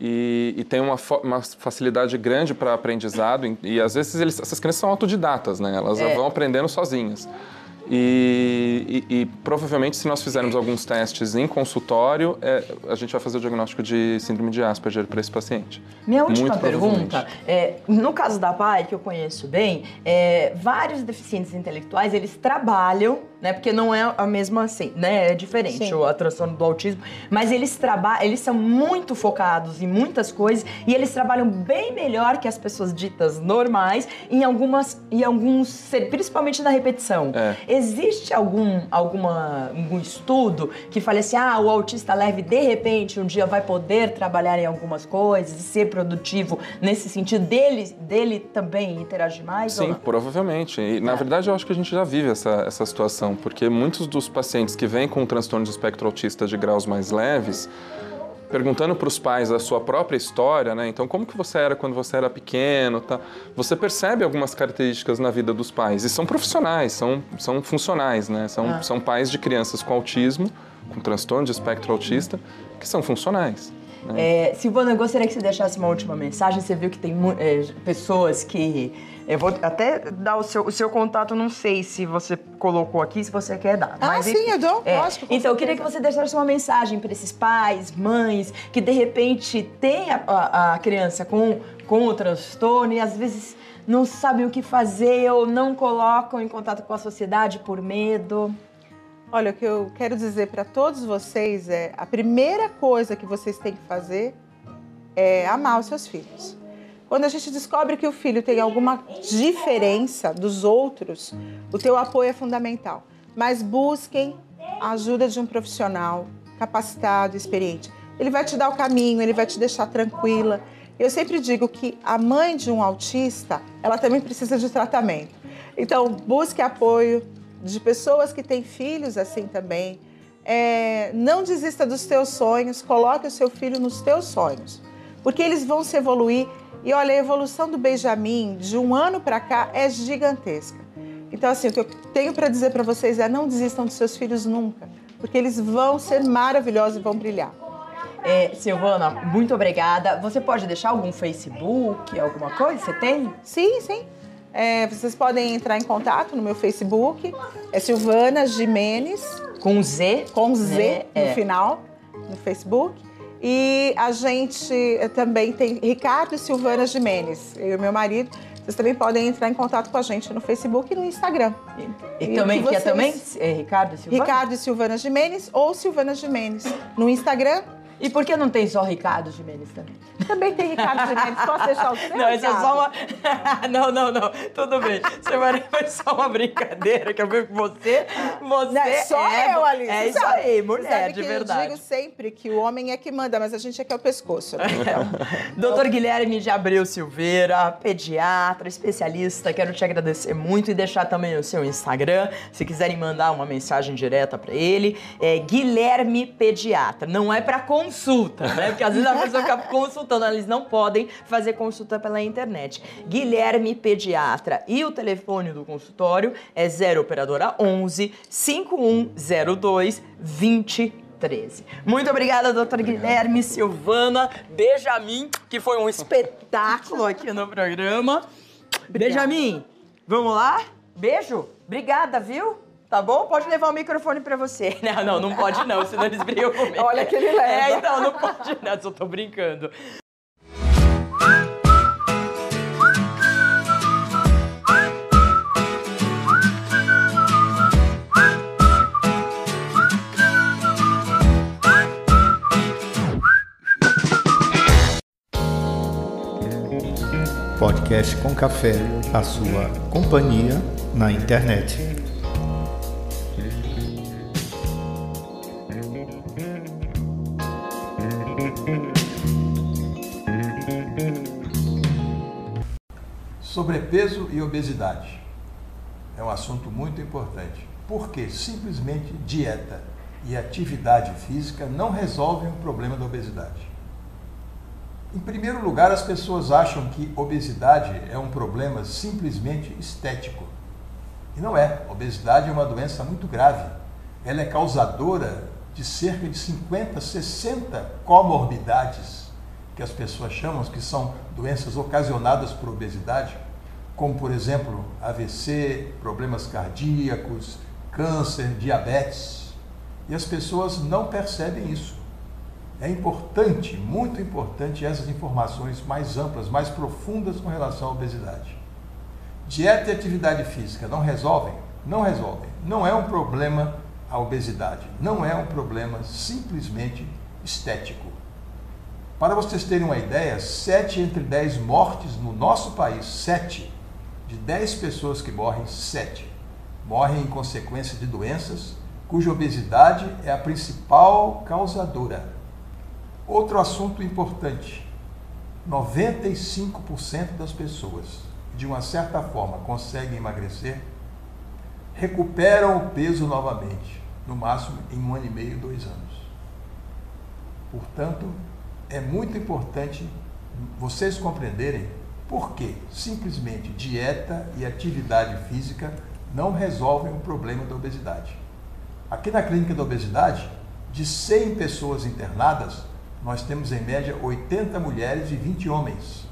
e, e tem uma, uma, facilidade grande para aprendizado e, e, às vezes eles, essas crianças são autodidatas, né? Elas é. vão aprendendo sozinhas. E, e, e, provavelmente, se nós fizermos alguns testes em consultório, é, a gente vai fazer o diagnóstico de síndrome de Asperger para esse paciente. Minha última Muito pergunta é, no caso da PAI, que eu conheço bem, é, vários deficientes intelectuais, eles trabalham né? Porque não é a mesma assim, né? É diferente Sim. o transtorno do autismo, mas eles trabalham, eles são muito focados em muitas coisas e eles trabalham bem melhor que as pessoas ditas normais em algumas em alguns, principalmente na repetição. É. Existe algum alguma algum estudo que fale assim: "Ah, o autista leve de repente um dia vai poder trabalhar em algumas coisas e ser produtivo nesse sentido dele dele também interagir mais?" Sim, provavelmente. E, na é. verdade, eu acho que a gente já vive essa essa situação porque muitos dos pacientes que vêm com transtorno de espectro autista de graus mais leves, perguntando para os pais a sua própria história, né? Então, como que você era quando você era pequeno, tá? Você percebe algumas características na vida dos pais e são profissionais, são, são funcionais, né? São, ah. são pais de crianças com autismo, com transtorno de espectro autista, que são funcionais. Né? É, Silvana, eu gostaria que você deixasse uma última mensagem. Você viu que tem é, pessoas que eu vou até dar o seu, o seu contato, não sei se você colocou aqui, se você quer dar. Ah, mas, sim, eu dou. É. Lógico, então, eu queria que você deixasse uma mensagem para esses pais, mães, que de repente têm a, a, a criança com, com o transtorno e às vezes não sabem o que fazer ou não colocam em contato com a sociedade por medo. Olha, o que eu quero dizer para todos vocês é: a primeira coisa que vocês têm que fazer é amar os seus filhos. Quando a gente descobre que o filho tem alguma diferença dos outros, o teu apoio é fundamental. Mas busquem a ajuda de um profissional capacitado, experiente. Ele vai te dar o caminho, ele vai te deixar tranquila. Eu sempre digo que a mãe de um autista, ela também precisa de tratamento. Então, busque apoio de pessoas que têm filhos assim também. É, não desista dos teus sonhos, coloque o seu filho nos teus sonhos, porque eles vão se evoluir e olha, a evolução do Benjamin de um ano para cá é gigantesca. Então, assim, o que eu tenho para dizer para vocês é não desistam dos seus filhos nunca, porque eles vão ser maravilhosos e vão brilhar. É, Silvana, muito obrigada. Você pode deixar algum Facebook, alguma coisa? Você tem? Sim, sim. É, vocês podem entrar em contato no meu Facebook. É Silvana Jimenez. Com Z. Com Z né? no é. final, no Facebook. E a gente eh, também tem Ricardo e Silvana Jimenez, eu e meu marido. Vocês também podem entrar em contato com a gente no Facebook e no Instagram. E, e também, que, que é também é Ricardo e Silvana? Ricardo e Silvana Jimenez ou Silvana Jimenez no Instagram e por que não tem só Ricardo Jimenez também? Também tem Ricardo Jimenez. Posso deixar o seu? Não, isso é só uma. não, não, não. Tudo bem. Semana foi só uma brincadeira que eu vi com você. Você. Não, é só é, eu, Alice. É isso aí, mulher, sabe de verdade. Eu digo sempre que o homem é que manda, mas a gente é que é o pescoço. Né? Então. Doutor Guilherme de Abreu Silveira, pediatra, especialista, quero te agradecer muito e deixar também o seu Instagram, se quiserem mandar uma mensagem direta para ele. É Guilherme Pediatra. Não é para consulta, né? Porque às vezes a pessoa fica consultando, eles não podem fazer consulta pela internet. Guilherme Pediatra e o telefone do consultório é 0 operadora 11 5102 2013. Muito obrigada, doutor Guilherme Silvana Benjamin, que foi um espetáculo aqui no programa. Benjamin, vamos lá? Beijo. Obrigada, viu? Tá bom? Pode levar o microfone pra você. Não, não, não pode não, senão eles brigam comigo. Olha que ele leva. É, então, não pode não, só tô brincando. Podcast com Café, a sua companhia na internet. Sobrepeso e obesidade é um assunto muito importante, porque simplesmente dieta e atividade física não resolvem o problema da obesidade. Em primeiro lugar, as pessoas acham que obesidade é um problema simplesmente estético. E não é. obesidade é uma doença muito grave. Ela é causadora de cerca de 50, 60 comorbidades que que as pessoas chamam, que são doenças ocasionadas por obesidade, como por exemplo AVC, problemas cardíacos, câncer, diabetes. E as pessoas não percebem isso. É importante, muito importante, essas informações mais amplas, mais profundas com relação à obesidade. Dieta e atividade física não resolvem? Não resolvem. Não é um problema a obesidade. Não é um problema simplesmente estético. Para vocês terem uma ideia, 7 entre 10 mortes no nosso país, 7 de 10 pessoas que morrem, 7 morrem em consequência de doenças cuja obesidade é a principal causadora. Outro assunto importante: 95% das pessoas, de uma certa forma, conseguem emagrecer, recuperam o peso novamente, no máximo em um ano e meio, dois anos. Portanto, é muito importante vocês compreenderem por que simplesmente dieta e atividade física não resolvem o problema da obesidade. Aqui na clínica da obesidade, de 100 pessoas internadas, nós temos em média 80 mulheres e 20 homens.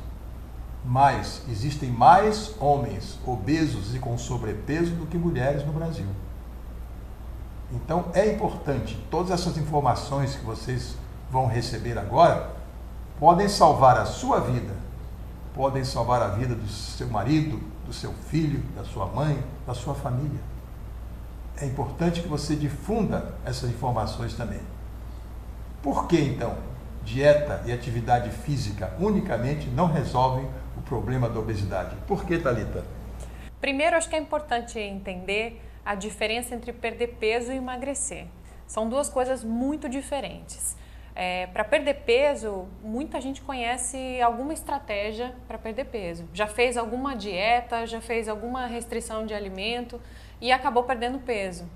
Mas existem mais homens obesos e com sobrepeso do que mulheres no Brasil. Então é importante, todas essas informações que vocês vão receber agora podem salvar a sua vida, podem salvar a vida do seu marido, do seu filho, da sua mãe, da sua família. É importante que você difunda essas informações também. Por que então dieta e atividade física unicamente não resolvem o problema da obesidade? Por que, Talita? Primeiro, acho que é importante entender a diferença entre perder peso e emagrecer. São duas coisas muito diferentes. É, para perder peso, muita gente conhece alguma estratégia para perder peso. Já fez alguma dieta, já fez alguma restrição de alimento e acabou perdendo peso.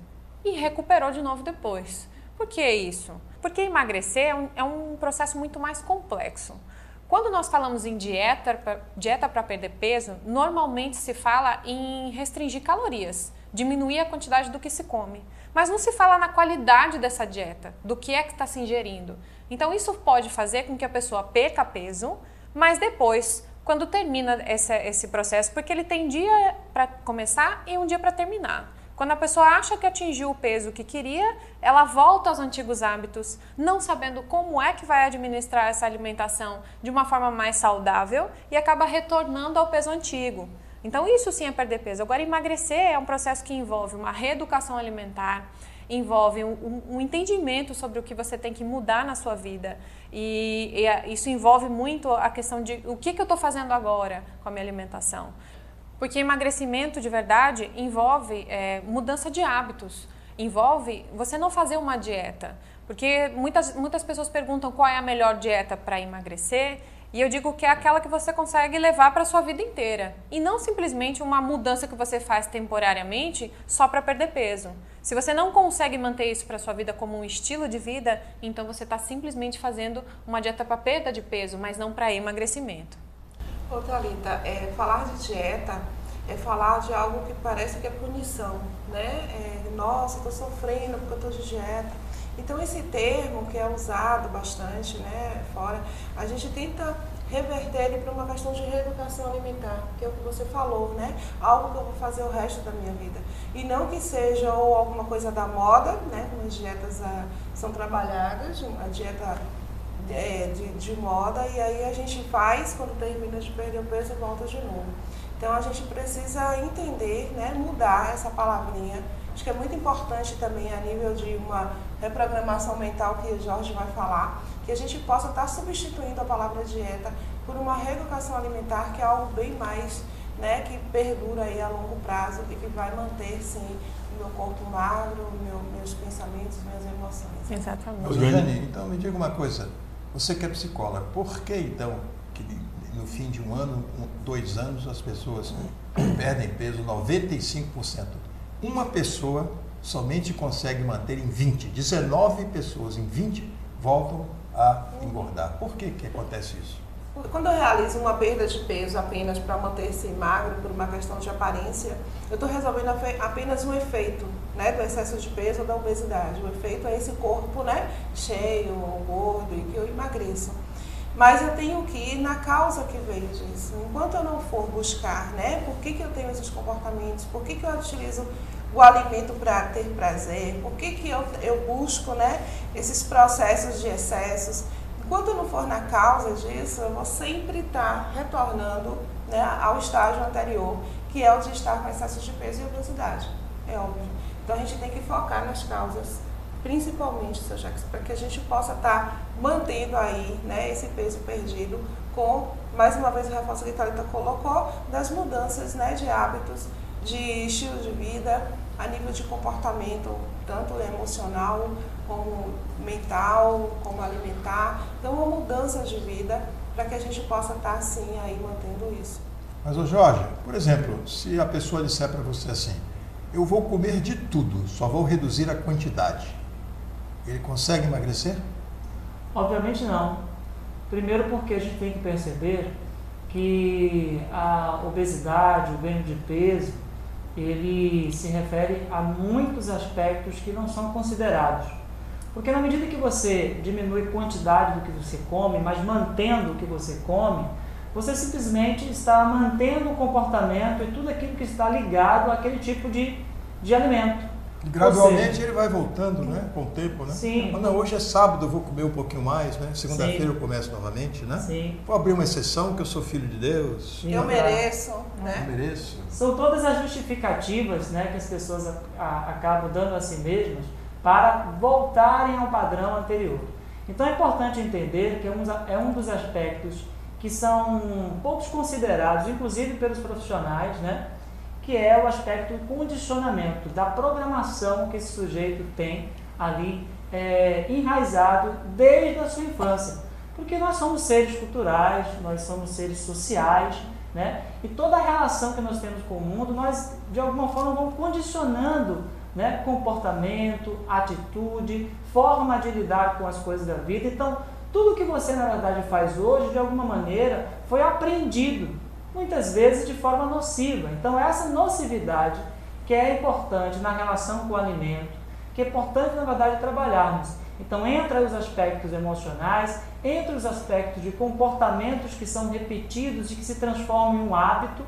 E recuperou de novo depois. Por que isso? Porque emagrecer é um, é um processo muito mais complexo. Quando nós falamos em dieta, dieta para perder peso, normalmente se fala em restringir calorias, diminuir a quantidade do que se come. Mas não se fala na qualidade dessa dieta, do que é que está se ingerindo. Então isso pode fazer com que a pessoa perca peso, mas depois, quando termina esse, esse processo, porque ele tem dia para começar e um dia para terminar. Quando a pessoa acha que atingiu o peso que queria, ela volta aos antigos hábitos, não sabendo como é que vai administrar essa alimentação de uma forma mais saudável e acaba retornando ao peso antigo. Então, isso sim é perder peso. Agora, emagrecer é um processo que envolve uma reeducação alimentar, envolve um, um, entendimento sobre o que você tem que mudar na sua vida. E, e isso envolve muito a questão de o que, que eu estou fazendo agora com a minha alimentação. Porque emagrecimento de verdade envolve é, mudança de hábitos, envolve você não fazer uma dieta. Porque muitas, muitas pessoas perguntam qual é a melhor dieta para emagrecer e eu digo que é aquela que você consegue levar para sua vida inteira. E não simplesmente uma mudança que você faz temporariamente só para perder peso. Se você não consegue manter isso para sua vida como um estilo de vida, então você está simplesmente fazendo uma dieta para perda de peso, mas não para emagrecimento. Ô Thalita, é, falar de dieta é falar de algo que parece que é punição, né? É, Nossa, estou sofrendo porque eu estou de dieta. Então esse termo que é usado bastante, né, fora, a gente tenta reverter ele para uma questão de reeducação alimentar, que é o que você falou, né? Algo que eu vou fazer o resto da minha vida. E não que seja ou alguma coisa da moda, né? Como as dietas ah, são trabalhadas, a dieta é, de, de moda e aí a gente faz, quando termina de perder o peso, volta de novo. Então a gente precisa entender, né, mudar essa palavrinha. Acho que é muito importante também a nível de uma reprogramação mental que o Jorge vai falar, que a gente possa estar substituindo a palavra dieta por uma reeducação alimentar, que é algo bem mais, né, que perdura aí a longo prazo e que vai manter, sim, o meu corpo magro, meu, meus pensamentos, minhas emoções. Exatamente. Jane, então me diga uma coisa, você que é psicóloga, por que então que no fim de um ano, dois anos, as pessoas perdem peso 95%? Uma pessoa somente consegue manter em 20, 19 pessoas em 20 voltam a engordar. Por que, que acontece isso? Quando eu realizo uma perda de peso apenas para manter-se magro por uma questão de aparência, eu estou resolvendo apenas um efeito né, do excesso de peso ou da obesidade. O efeito é esse corpo né, cheio ou gordo e que eu emagreço. mas eu tenho que ir na causa que veio disso. Enquanto eu não for buscar, né, por que, que eu tenho esses comportamentos, por que, que eu utilizo o alimento para ter prazer, por que, que eu, eu busco né, esses processos de excessos. Enquanto eu não for na causa disso, eu vou sempre estar retornando né, ao estágio anterior, que é o de estar com excesso de peso e obesidade. É óbvio. Então a gente tem que focar nas causas, principalmente, seu Jacques, para que a gente possa estar mantendo aí né, esse peso perdido com, mais uma vez, o reforço que a Thalita colocou, das mudanças né, de hábitos, de estilo de vida, a nível de comportamento, tanto emocional como mental, como alimentar. Então, uma mudança de vida para que a gente possa estar tá, assim aí mantendo isso. Mas, ô Jorge, por exemplo, se a pessoa disser para você assim, eu vou comer de tudo, só vou reduzir a quantidade, ele consegue emagrecer? Obviamente não. Primeiro porque a gente tem que perceber que a obesidade, o ganho de peso, ele se refere a muitos aspectos que não são considerados. Porque na medida que você diminui a quantidade do que você come, mas mantendo o que você come, você simplesmente está mantendo o comportamento e tudo aquilo que está ligado àquele tipo de, de alimento. Gradualmente seja, ele vai voltando, né? Com o tempo, né? Sim. Mas não, hoje é sábado, eu vou comer um pouquinho mais, né? Segunda-feira eu começo novamente, né? Sim. Vou abrir uma exceção que eu sou filho de Deus. Eu né? mereço, né? Eu mereço. São todas as justificativas, né, que as pessoas a, a, acabam dando a si mesmas para voltarem ao padrão anterior. Então é importante entender que é um, é um dos aspectos que são poucos considerados, inclusive pelos profissionais, né? Que é o aspecto condicionamento, da programação que esse sujeito tem ali é, enraizado desde a sua infância. Porque nós somos seres culturais, nós somos seres sociais, né? e toda a relação que nós temos com o mundo, nós de alguma forma vamos condicionando né? comportamento, atitude, forma de lidar com as coisas da vida. Então, tudo que você na verdade faz hoje, de alguma maneira, foi aprendido muitas vezes de forma nociva. Então, essa nocividade que é importante na relação com o alimento, que é importante, na verdade, trabalharmos. Então, entra os aspectos emocionais, entre os aspectos de comportamentos que são repetidos e que se transformam em um hábito,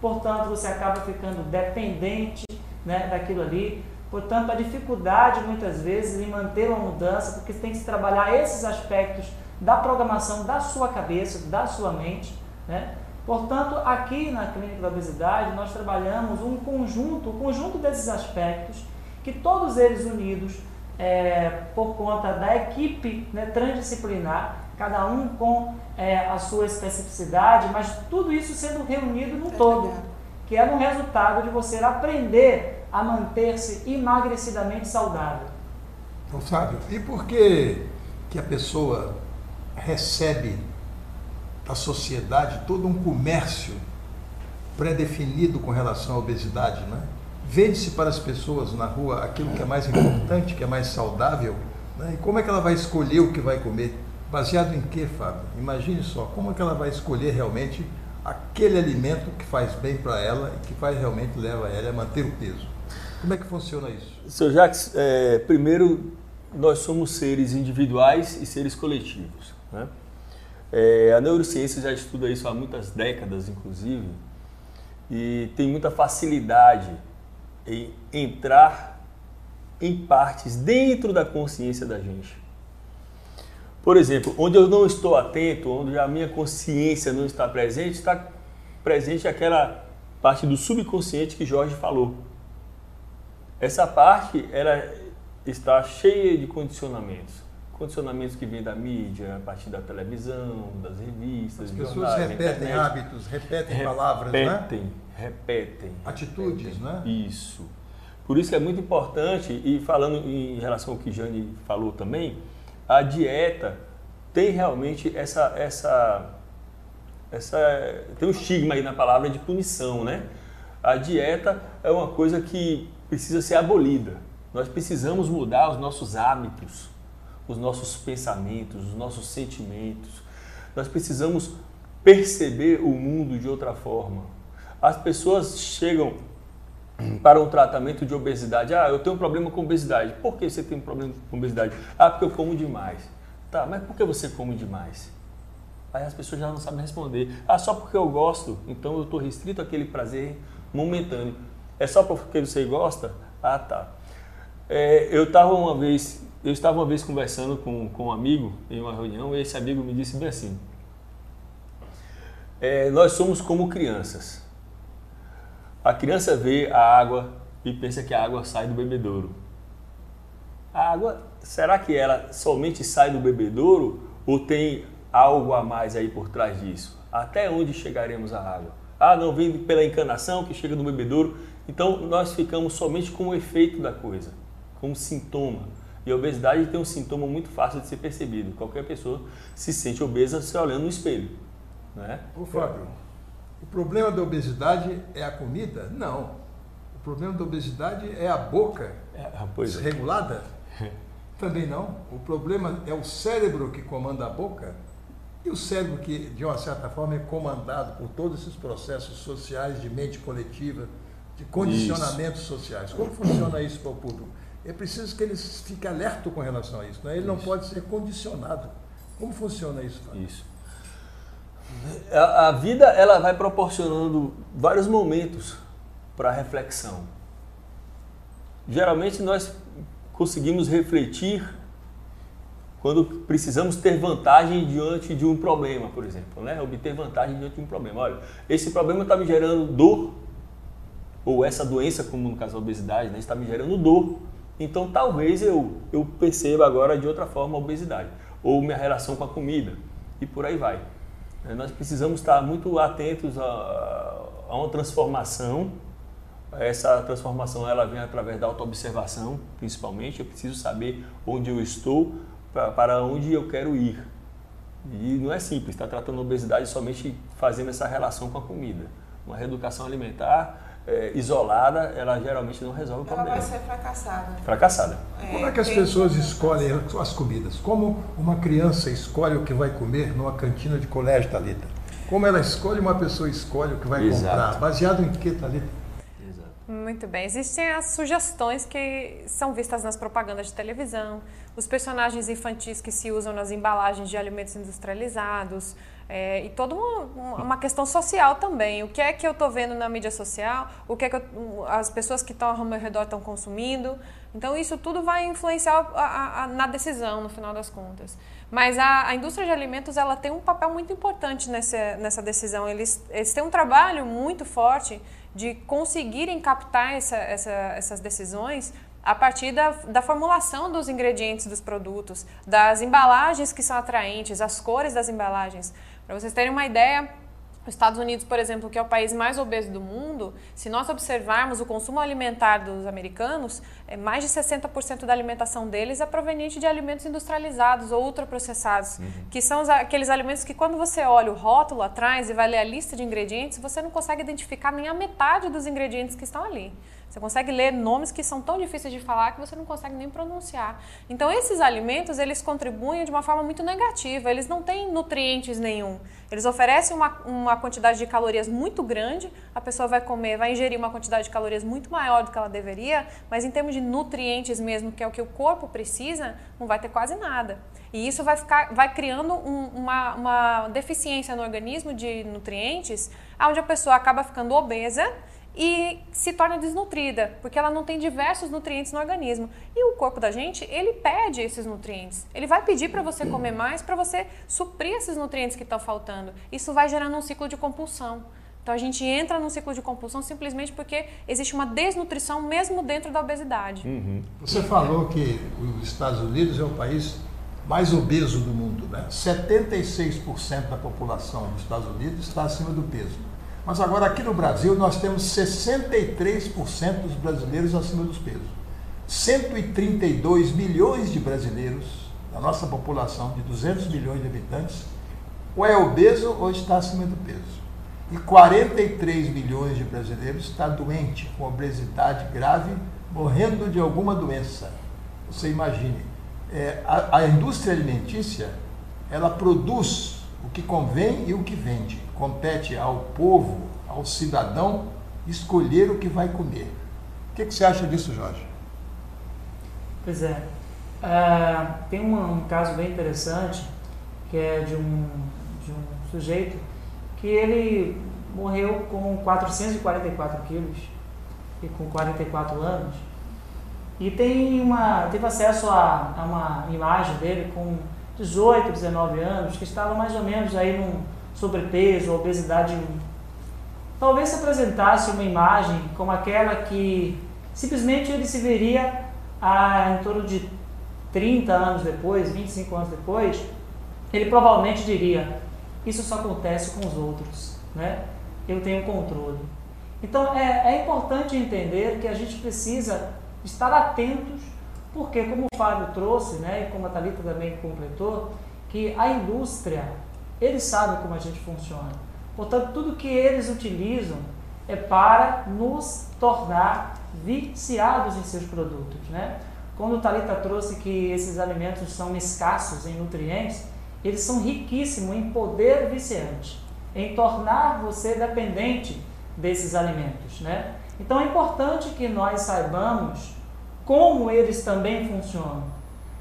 portanto, você acaba ficando dependente né, daquilo ali. Portanto, a dificuldade muitas vezes em manter uma mudança, porque tem que se trabalhar esses aspectos da programação da sua cabeça, da sua mente, né? Portanto, aqui na Clínica da Obesidade, nós trabalhamos um conjunto, um conjunto desses aspectos, que todos eles unidos é, por conta da equipe né, transdisciplinar, cada um com é, a sua especificidade, mas tudo isso sendo reunido num todo, que é um resultado de você aprender a manter-se emagrecidamente saudável. Então, Fábio, e por que, que a pessoa recebe a sociedade todo um comércio pré-definido com relação à obesidade, né? Vende-se para as pessoas na rua aquilo que é mais importante, que é mais saudável, né? e como é que ela vai escolher o que vai comer? Baseado em quê, Fábio? Imagine só, como é que ela vai escolher realmente aquele alimento que faz bem para ela e que faz realmente leva ela a manter o peso? Como é que funciona isso? Seu Jacques, é, primeiro, nós somos seres individuais e seres coletivos. Né? É, a neurociência já estuda isso há muitas décadas, inclusive, e tem muita facilidade em entrar em partes dentro da consciência da gente. Por exemplo, onde eu não estou atento, onde a minha consciência não está presente, está presente aquela parte do subconsciente que Jorge falou. Essa parte ela está cheia de condicionamentos condicionamentos que vêm da mídia, a partir da televisão, das revistas, As pessoas jornais, repetem internet. hábitos, repetem palavras, né? Repetem, repetem. Atitudes, repetem. né? Isso. Por isso que é muito importante, e falando em relação ao que Jane falou também, a dieta tem realmente essa, essa, essa tem um estigma aí na palavra de punição, né? A dieta é uma coisa que precisa ser abolida. Nós precisamos mudar os nossos hábitos os nossos pensamentos, os nossos sentimentos. Nós precisamos perceber o mundo de outra forma. As pessoas chegam para um tratamento de obesidade. Ah, eu tenho um problema com obesidade. Por que você tem um problema com obesidade? Ah, porque eu como demais. Tá, mas por que você come demais? Aí as pessoas já não sabem responder. Ah, só porque eu gosto, então eu estou restrito àquele prazer momentâneo. É só porque você gosta? Ah, tá. É, eu estava uma vez, eu estava uma vez conversando com, com um amigo em uma reunião e esse amigo me disse bem assim: é, nós somos como crianças. A criança vê a água e pensa que a água sai do bebedouro. A água, será que ela somente sai do bebedouro ou tem algo a mais aí por trás disso? Até onde chegaremos a água? Ah, não vem pela encanação que chega no bebedouro. Então nós ficamos somente com o efeito da coisa, como sintoma. E a obesidade tem um sintoma muito fácil de ser percebido. Qualquer pessoa se sente obesa se olhando no espelho. Né? Ô Fábio, o problema da obesidade é a comida? Não. O problema da obesidade é a boca É, desregulada? Também não. O problema é o cérebro que comanda a boca e o cérebro que, de uma certa forma, é comandado por todos esses processos sociais de mente coletiva, de condicionamentos sociais. Como funciona isso para o público? É preciso que ele fique alerta com relação a isso. Né? Ele não Isso. pode ser condicionado. Como funciona isso, Fábio? Isso. A, a vida ela vai proporcionando vários momentos para reflexão. Geralmente nós conseguimos refletir quando precisamos ter vantagem diante de um problema, por exemplo, né? Obter vantagem diante de um problema. Olha, esse problema está me gerando dor, ou essa doença, como no caso da obesidade, né, está me gerando dor. Então talvez eu, eu perceba agora de outra forma a obesidade, ou minha relação com a comida, e por aí vai. Eh, Nós precisamos estar muito atentos a, a uma transformação. Essa transformação ela vem através da autoobservação, principalmente. Eu preciso saber onde eu estou, para onde eu quero ir. E não é simples, está tratando a obesidade somente fazendo essa relação com a comida. Uma reeducação alimentar eh, isolada, ela geralmente não resolve o Ela problema. vai ser fracassada. Fracassada. Como é que as pessoas escolhem as comidas? Como uma criança escolhe o que vai comer numa cantina de colégio, Thalita? Como ela escolhe, uma pessoa escolhe o que vai Exato. comprar? Baseado em que, Thalita? Muito bem. Existem as sugestões que são vistas nas propagandas de televisão, os personagens infantis que se usam nas embalagens de alimentos industrializados, é, e toda uma, uma questão social também. O que é que eu estou vendo na mídia social? O que é que eu- as pessoas que estão ao meu redor estão consumindo? Então, isso tudo vai influenciar a- a- na decisão, no final das contas. Mas a, a indústria de alimentos ela tem um papel muito importante nessa, nessa decisão. Eles, eles têm um trabalho muito forte de conseguirem captar essa, essa, essas decisões a partir da, da formulação dos ingredientes dos produtos, das embalagens que são atraentes, as cores das embalagens. Para vocês terem uma ideia, os Estados Unidos, por exemplo, que é o país mais obeso do mundo, se nós observarmos o consumo alimentar dos americanos, é mais de 60% da alimentação deles é proveniente de alimentos industrializados ou ultraprocessados, que são aqueles alimentos que quando você olha o rótulo atrás e vai ler a lista de ingredientes, você não consegue identificar nem a metade dos ingredientes que estão ali. Você consegue ler nomes que são tão difíceis de falar que você não consegue nem pronunciar. Então, esses alimentos, eles contribuem de uma forma muito negativa. Eles não têm nutrientes nenhum. Eles oferecem uma, uma quantidade de calorias muito grande. A pessoa vai comer, vai ingerir uma quantidade de calorias muito maior do que ela deveria, mas em termos de nutrientes mesmo, que é o que o corpo precisa, não vai ter quase nada. E isso vai, ficar, vai criando um- uma, uma deficiência no organismo de nutrientes, onde a pessoa acaba ficando obesa e se torna desnutrida, porque ela não tem diversos nutrientes no organismo. E o corpo da gente, ele pede esses nutrientes. Ele vai pedir para você comer mais para você suprir esses nutrientes que estão faltando. Isso vai gerando um ciclo de compulsão. Então a gente entra num ciclo de compulsão simplesmente porque existe uma desnutrição mesmo dentro da obesidade. Você falou que os Estados Unidos é o país mais obeso do mundo, né? 76% da população dos Estados Unidos está acima do peso. Mas agora aqui no Brasil nós temos 63% dos brasileiros acima dos pesos. 132 milhões de brasileiros, da nossa população de 200 milhões de habitantes, ou é obeso ou está acima do peso. E 43 milhões de brasileiros está doente, com obesidade grave, morrendo de alguma doença. Você imagine, é, a, a indústria alimentícia, ela produz o que convém e o que vende. Compete ao povo, ao cidadão, escolher o que vai comer. O que, que você acha disso, Jorge? Pois é. Ah, tem uma- um caso bem interessante que é de um, de um sujeito que ele morreu com 444 quilos e com 44 anos. E tem uma, teve acesso a, a uma imagem dele com 18, 19 anos, que estava mais ou menos aí num sobrepeso, obesidade 1. Talvez se apresentasse uma imagem como aquela que simplesmente ele se veria a, em torno de 30 anos depois, 25 anos depois, ele provavelmente diria: Isso só acontece com os outros, né? eu tenho controle. Então é, é importante entender que a gente precisa estar atentos, porque, como o Fábio trouxe, né, e como a Thalita também completou, que a indústria, eles sabem como a gente funciona. Portanto, tudo que eles utilizam é para nos tornar viciados em seus produtos. Né? Quando o Talita trouxe que esses alimentos são escassos em nutrientes, eles são riquíssimos em poder viciante, em tornar você dependente desses alimentos. Né? Então é importante que nós saibamos como eles também funcionam.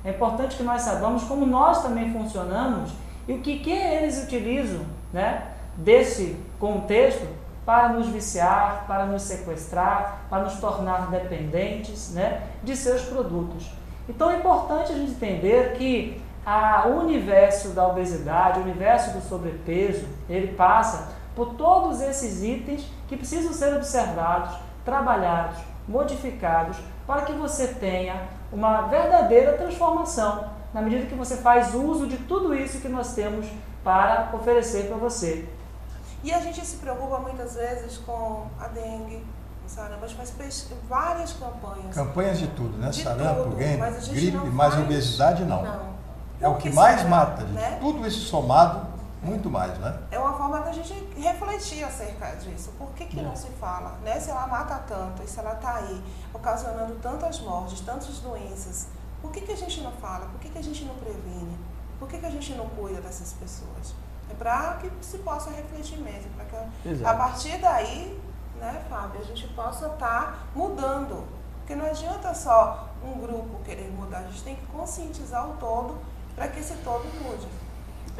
É importante que nós saibamos como nós também funcionamos e o que, que eles utilizam né, desse contexto para nos viciar, para nos sequestrar, para nos tornar dependentes né, de seus produtos. Então é importante a gente entender que o universo da obesidade, o universo do sobrepeso, ele passa por todos esses itens que precisam ser observados, trabalhados, modificados, para que você tenha uma verdadeira transformação, na medida que você faz uso de tudo isso que nós temos para oferecer para você. E a gente se preocupa muitas vezes com a dengue, sarampo, a gente faz várias campanhas. Campanhas de tudo, né? De sarampo, tudo, dengue, mas gripe, mas faz- obesidade não. Não. É o que que mais será, mata, gente. né? Tudo isso somado, muito mais, né? É uma forma da gente refletir acerca disso. Por que, que não se fala? Né? Se ela mata tanto e se ela está aí ocasionando tantas mortes, tantas doenças, por que, que a gente não fala? Por que, que a gente não previne? Por que, que a gente não cuida dessas pessoas? É para que se possa refletir mesmo, para que a partir daí, né, Fábio, a gente possa estar mudando. Porque não adianta só um grupo querer mudar, a gente tem que conscientizar o todo para que esse todo mude.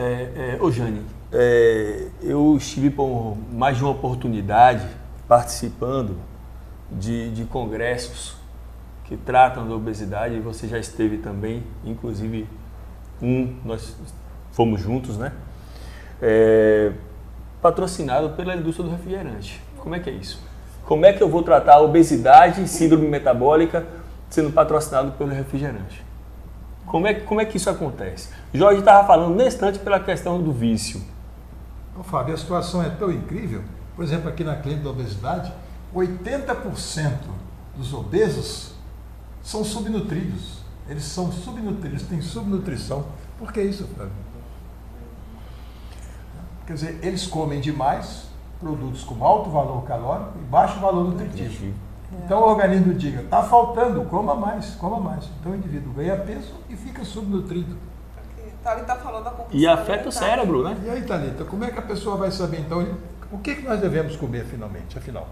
É, é, ô Jane, é, eu estive por mais de uma oportunidade participando de, de congressos que tratam da obesidade, e você já esteve também, inclusive um, nós fomos juntos, né? É, patrocinado pela indústria do refrigerante. Como é que é isso? Como é que eu vou tratar a obesidade e síndrome metabólica sendo patrocinado pelo refrigerante? Como é, como é que isso acontece? Jorge estava falando nesse instante pela questão do vício. Ô, Fábio, a situação é tão incrível. Por exemplo, aqui na clínica da obesidade, 80% dos obesos são subnutridos. Eles são subnutridos, têm subnutrição. Por que isso, Fábio? Quer dizer, eles comem demais produtos com alto valor calórico e baixo valor nutritivo. Então o organismo diga, está faltando, coma mais, coma mais. Então o indivíduo ganha peso e fica subnutrido. Thalita falou da compulsão E afeta o cérebro, né? E aí, Thalita, como é que a pessoa vai saber então o que, que nós devemos comer finalmente, afinal?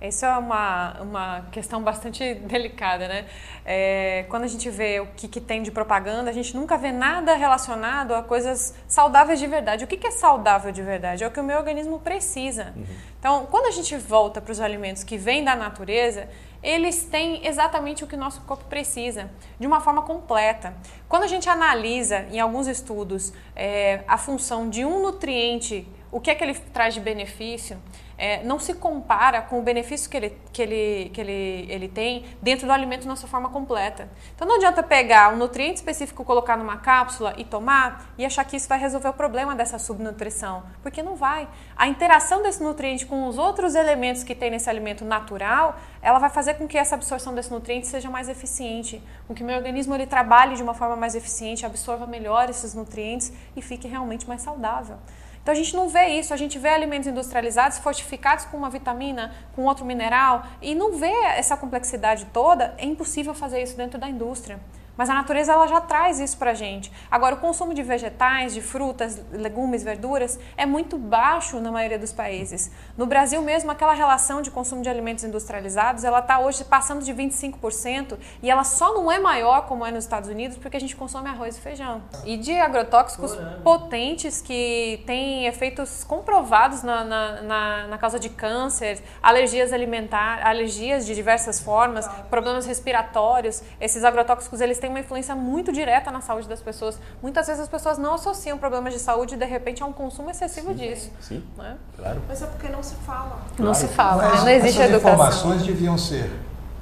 Isso é uma, uma questão bastante delicada, né? É, quando a gente vê o que, que tem de propaganda, a gente nunca vê nada relacionado a coisas saudáveis de verdade. O que, que é saudável de verdade? É o que o meu organismo precisa. Então, quando a gente volta para os alimentos que vêm da natureza, eles têm exatamente o que o nosso corpo precisa, de uma forma completa. Quando a gente analisa, em alguns estudos, é, a função de um nutriente, o que é que ele traz de benefício, é, não se compara com o benefício que, ele, que, ele, que ele, ele tem dentro do alimento na sua forma completa. Então não adianta pegar um nutriente específico, colocar numa cápsula e tomar e achar que isso vai resolver o problema dessa subnutrição, porque não vai. A interação desse nutriente com os outros elementos que tem nesse alimento natural, ela vai fazer com que essa absorção desse nutriente seja mais eficiente, com que o meu organismo ele trabalhe de uma forma mais eficiente, absorva melhor esses nutrientes e fique realmente mais saudável. Então a gente não vê isso, a gente vê alimentos industrializados fortificados com uma vitamina, com outro mineral e não vê essa complexidade toda. É impossível fazer isso dentro da indústria. Mas a natureza ela já traz isso para gente. Agora, o consumo de vegetais, de frutas, legumes, verduras é muito baixo na maioria dos países. No Brasil mesmo, aquela relação de consumo de alimentos industrializados, ela está hoje passando de 25% e ela só não é maior como é nos Estados Unidos porque a gente consome arroz e feijão. E de agrotóxicos potentes que têm efeitos comprovados na, na, na, na causa de câncer, alergias alimentares, alergias de diversas formas, problemas respiratórios. Esses agrotóxicos eles têm uma influência muito direta na saúde das pessoas. Muitas vezes as pessoas não associam problemas de saúde de repente a um consumo excessivo sim, disso. Sim, né? claro. Mas é porque não se fala. Claro. Não se fala, Mas não existe essas educação. informações deviam ser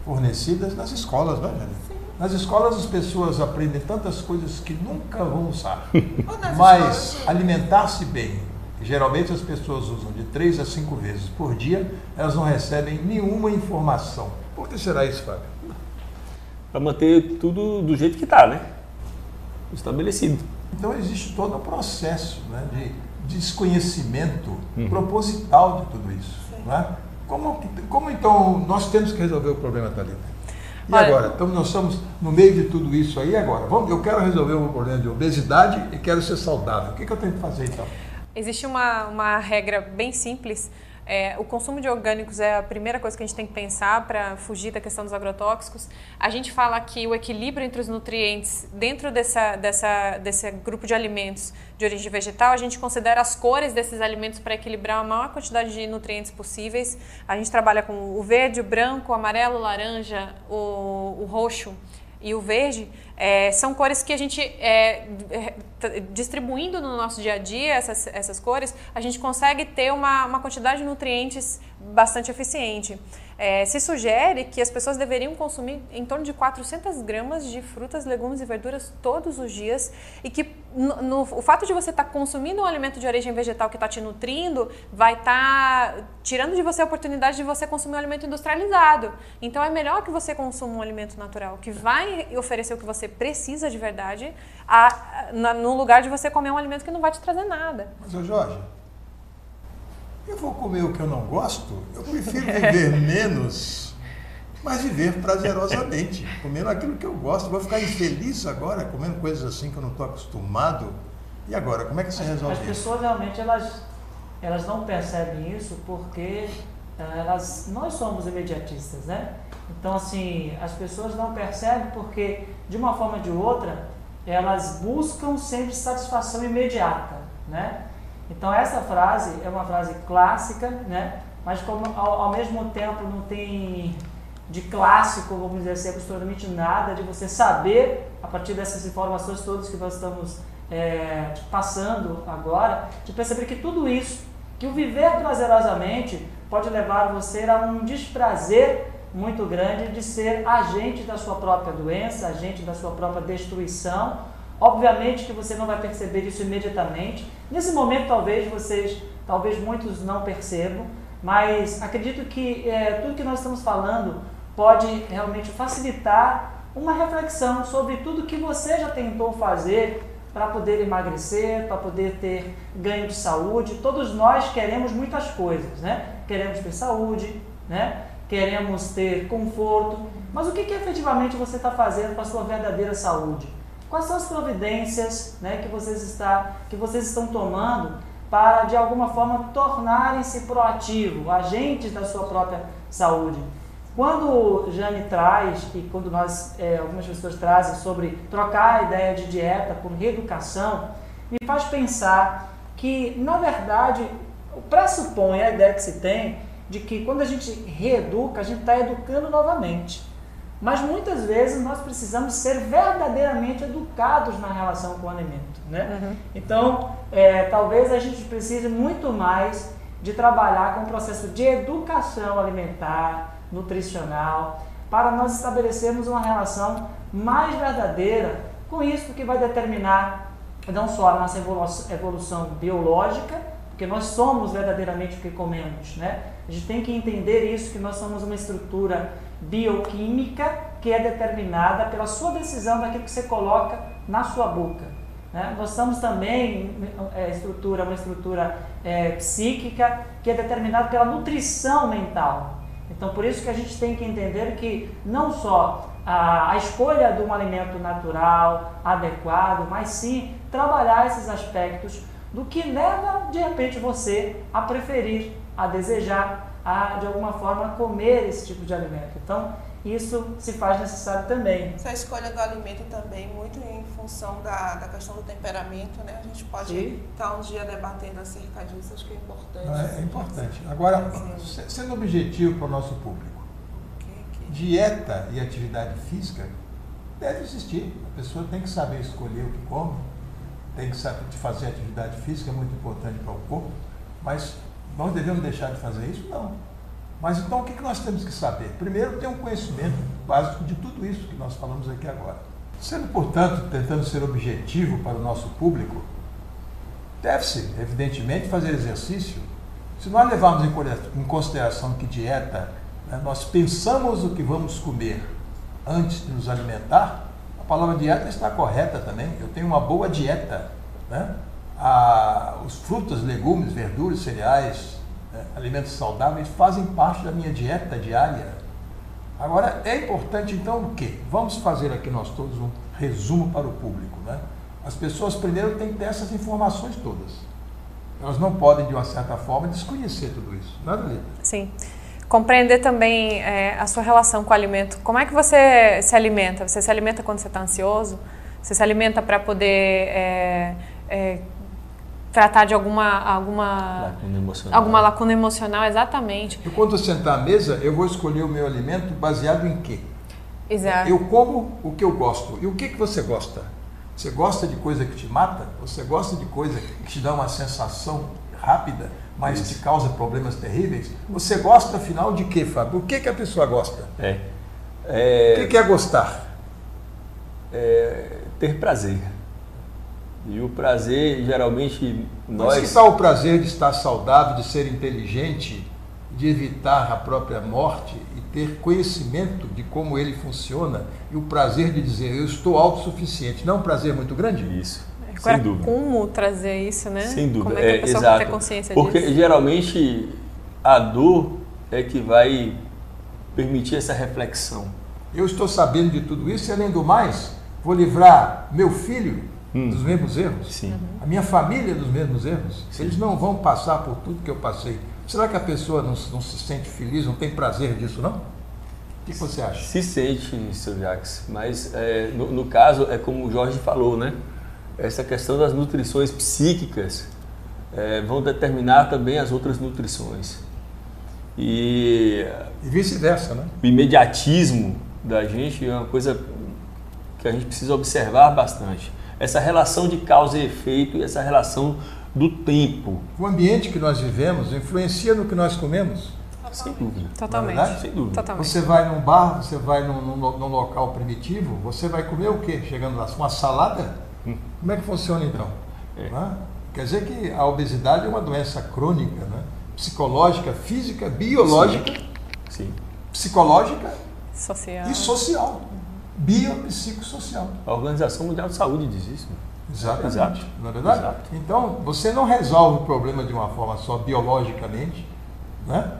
fornecidas nas escolas, né, Jane? Nas escolas as pessoas aprendem tantas coisas que nunca vão usar. Mas alimentar-se bem, geralmente as pessoas usam de três a cinco vezes por dia, elas não recebem nenhuma informação. Por que será isso, Fábio? Para manter tudo do jeito que está, né? Estabelecido. Então existe todo um processo né, de desconhecimento proposital de tudo isso. Não é? como, como então nós temos que resolver o problema, Thalita? E Olha- agora? Então nós estamos no meio de tudo isso aí agora. Vamos, eu quero resolver o problema de obesidade e quero ser saudável. O que, que eu tenho que fazer então? Existe uma, uma regra bem simples. É, o consumo de orgânicos é a primeira coisa que a gente tem que pensar para fugir da questão dos agrotóxicos. A gente fala que o equilíbrio entre os nutrientes dentro dessa, dessa, desse grupo de alimentos de origem vegetal, a gente considera as cores desses alimentos para equilibrar a maior quantidade de nutrientes possíveis. A gente trabalha com o verde, o branco, o amarelo, o laranja, o, o roxo e o verde é, são cores que a gente, é, é, t- distribuindo no nosso dia a dia essas, essas cores, a gente consegue ter uma, uma quantidade de nutrientes bastante eficiente. É, se sugere que as pessoas deveriam consumir em torno de 400 gramas de frutas, legumes e verduras todos os dias e que no, no- o fato de você estar consumindo um alimento de origem vegetal que está te nutrindo vai estar tirando de você a oportunidade de você consumir um alimento industrializado. Então é melhor que você consuma um alimento natural que vai oferecer o que você precisa de verdade a, na- no lugar de você comer um alimento que não vai te trazer nada. Ô Jorge, eu vou comer o que eu não gosto? Eu prefiro viver menos, mas viver prazerosamente, comendo aquilo que eu gosto. Vou ficar infeliz agora, comendo coisas assim que eu não estou acostumado. E agora, como é que As, resolve as pessoas realmente elas, elas não percebem isso porque eh, elas, nós somos imediatistas, né? Então, assim, as pessoas não percebem porque, de uma forma ou de outra, elas buscam sempre satisfação imediata, né? Então, essa frase é uma frase clássica, né? Mas, como, ao, ao mesmo tempo, não tem de clássico, vamos dizer assim, absolutamente nada, de você saber, a partir dessas informações todas que nós estamos é, passando agora, de perceber que tudo isso, que o viver prazerosamente pode levar você a um desprazer muito grande de ser agente da sua própria doença, agente da sua própria destruição. Obviamente que você não vai perceber isso imediatamente. Nesse momento, talvez vocês, talvez muitos não percebam, mas acredito que é, tudo que nós estamos falando pode realmente facilitar uma reflexão sobre tudo que você já tentou fazer para poder emagrecer, para poder ter ganho de saúde. Todos nós queremos muitas coisas, né? Queremos ter saúde, né? Queremos ter conforto, mas o que, que efetivamente você está fazendo para a sua verdadeira saúde? Quais são as providências né, que, vocês está, que vocês estão tomando para, de alguma forma, tornarem-se proativos, agentes da sua própria saúde? Quando Jane traz, e quando nós, é, algumas pessoas trazem sobre trocar a ideia de dieta por reeducação, me faz pensar que, na verdade, pressupõe a ideia que se tem de que quando a gente reeduca, a gente está educando novamente. Mas muitas vezes nós precisamos ser verdadeiramente educados na relação com o alimento. Né? Então, é, talvez a gente precise muito mais de trabalhar com o processo de educação alimentar, nutricional, para nós estabelecermos uma relação mais verdadeira com isso que vai determinar não só a nossa evolu- evolução biológica, porque nós somos verdadeiramente o que comemos, né? A gente tem que entender isso, que nós somos uma estrutura bioquímica que é determinada pela sua decisão daquilo que você coloca na sua boca. né? Nós somos também é, estrutura, uma estrutura é, psíquica que é determinada pela nutrição mental. Então, por isso que a gente tem que entender que não só a, a escolha de um alimento natural, adequado, mas sim trabalhar esses aspectos do que leva de repente você a preferir, a desejar, a de alguma forma comer esse tipo de alimento. Então, isso se faz necessário também. Essa escolha do alimento também, muito em função da, da questão do temperamento, né? A gente pode Sim. estar um dia debatendo acerca disso, acho que é importante. É, é importante. Agora, sendo objetivo para o nosso público, que, que... dieta e atividade física deve existir. A pessoa tem que saber escolher o que come, tem que saber fazer atividade física, é muito importante para o corpo, mas nós devemos deixar de fazer isso? Não. Mas então o que nós temos que saber? Primeiro, ter um conhecimento básico de tudo isso que nós falamos aqui agora. Sendo, portanto, tentando ser objetivo para o nosso público, deve-se, evidentemente, fazer exercício. Se nós levarmos em consideração que dieta, né, nós pensamos o que vamos comer antes de nos alimentar, a palavra dieta está correta também. Eu tenho uma boa dieta. Né? Ah, os frutas, legumes, verduras, cereais, né, alimentos saudáveis fazem parte da minha dieta diária. Agora, é importante então o quê? Vamos fazer aqui nós todos um resumo para o público. Né? As pessoas primeiro têm que ter essas informações todas. Elas não podem, de uma certa forma, desconhecer tudo isso. Não é? Sim. Compreender também é, a sua relação com o alimento. Como é que você se alimenta? Você se alimenta quando você está ansioso? Você se alimenta para poder é, é, tratar de alguma alguma lacuna emocional. alguma lacuna emocional exatamente. E quando eu sentar à mesa, eu vou escolher o meu alimento baseado em quê? Exato. Eu como o que eu gosto. E o que que você gosta? Você gosta de coisa que te mata? Você gosta de coisa que te dá uma sensação rápida, mas Isso. te causa problemas terríveis? Você gosta, afinal, de quê, Fábio? O que que a pessoa gosta? É. é... O que, que é gostar? É ter prazer. E o prazer, geralmente, nós. Mas que tal o prazer de estar saudável, de ser inteligente, de evitar a própria morte e ter conhecimento de como ele funciona e o prazer de dizer eu estou autossuficiente? Não é um prazer muito grande? Isso. Agora, Sem dúvida. como trazer isso, né? Sem dúvida. Como é que a pessoa é, exato. ter consciência Porque disso? geralmente a dor é que vai permitir essa reflexão. Eu estou sabendo de tudo isso e, além do mais, vou livrar meu filho hum. dos mesmos erros? Sim. A minha família dos mesmos erros? Sim. Eles não vão passar por tudo que eu passei. Será que a pessoa não, não se sente feliz, não tem prazer disso, não? O que, você acha? Se sente, seu Jacques, mas é, no, no, caso é como o Jorge falou, né? Essa questão das nutrições psíquicas é, vão determinar também as outras nutrições. E, e vice-versa, né? O imediatismo da gente é uma coisa que a gente precisa observar bastante essa relação de causa e efeito e essa relação do tempo. O ambiente que nós vivemos influencia no que nós comemos? Sem dúvida. Totalmente. É Sem dúvida. Totalmente. Você vai num bar, você vai num, num, num, local primitivo, você vai comer o quê? Chegando lá, uma salada? Hum. Como é que funciona então? É. Quer dizer que a obesidade é uma doença crônica, né? psicológica, física, biológica, Sim. Sim. psicológica social. e social biopsicossocial. A Organização Mundial de Saúde diz isso. Exatamente. Exato. Não é verdade? Exato. Então, você não resolve o problema de uma forma só biologicamente, né?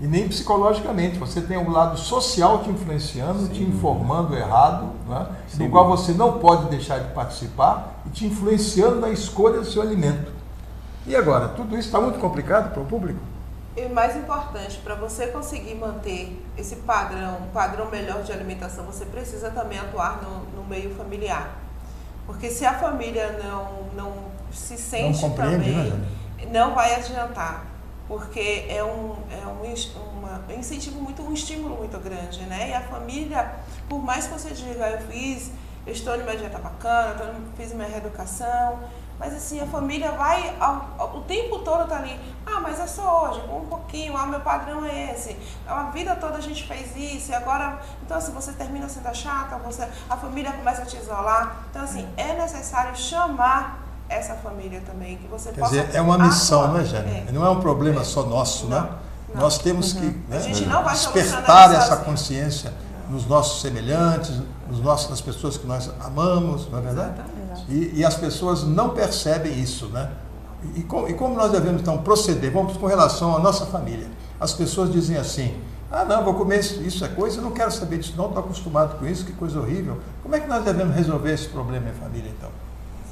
E nem psicologicamente. Você tem um lado social te influenciando, Sim. te informando errado, né? do qual você não pode deixar de participar e te influenciando na escolha do seu alimento. E agora, tudo isso está muito complicado para o público? E mais importante, para você conseguir manter esse padrão, um padrão melhor de alimentação, você precisa também atuar no, no meio familiar. Porque se a família não, não se sente não também, né, não vai adiantar. Porque é um, é um, uma, um incentivo muito, um estímulo muito grande, né? E a família, por mais que você diga, eu fiz, eu estou numa dieta bacana, eu fiz minha reeducação, mas assim, a família vai ao, ao, o tempo todo tá ali. Ah, mas é só hoje, um pouquinho, ah, meu padrão é esse. A vida toda a gente fez isso, e agora. Então, assim, você termina sendo chata, você, a família começa a te isolar. Então, assim, é necessário chamar essa família também, que você Quer possa. dizer, é uma missão, não é, Jane? É. Não é um problema é. só nosso, né? não, né? Não. Nós temos uhum. que né, despertar essa consciência nos nossos semelhantes, nos nossos, nas pessoas que nós amamos, não é verdade? Exatamente. E, e, as pessoas não percebem isso, né? E, com, e, como nós devemos então proceder? Vamos com relação à nossa família. As pessoas dizem assim: Ah, não, vou comer isso, isso é coisa, eu não quero saber disso, não, estou acostumado com isso, que coisa horrível. Como é que nós devemos resolver esse problema em família, então?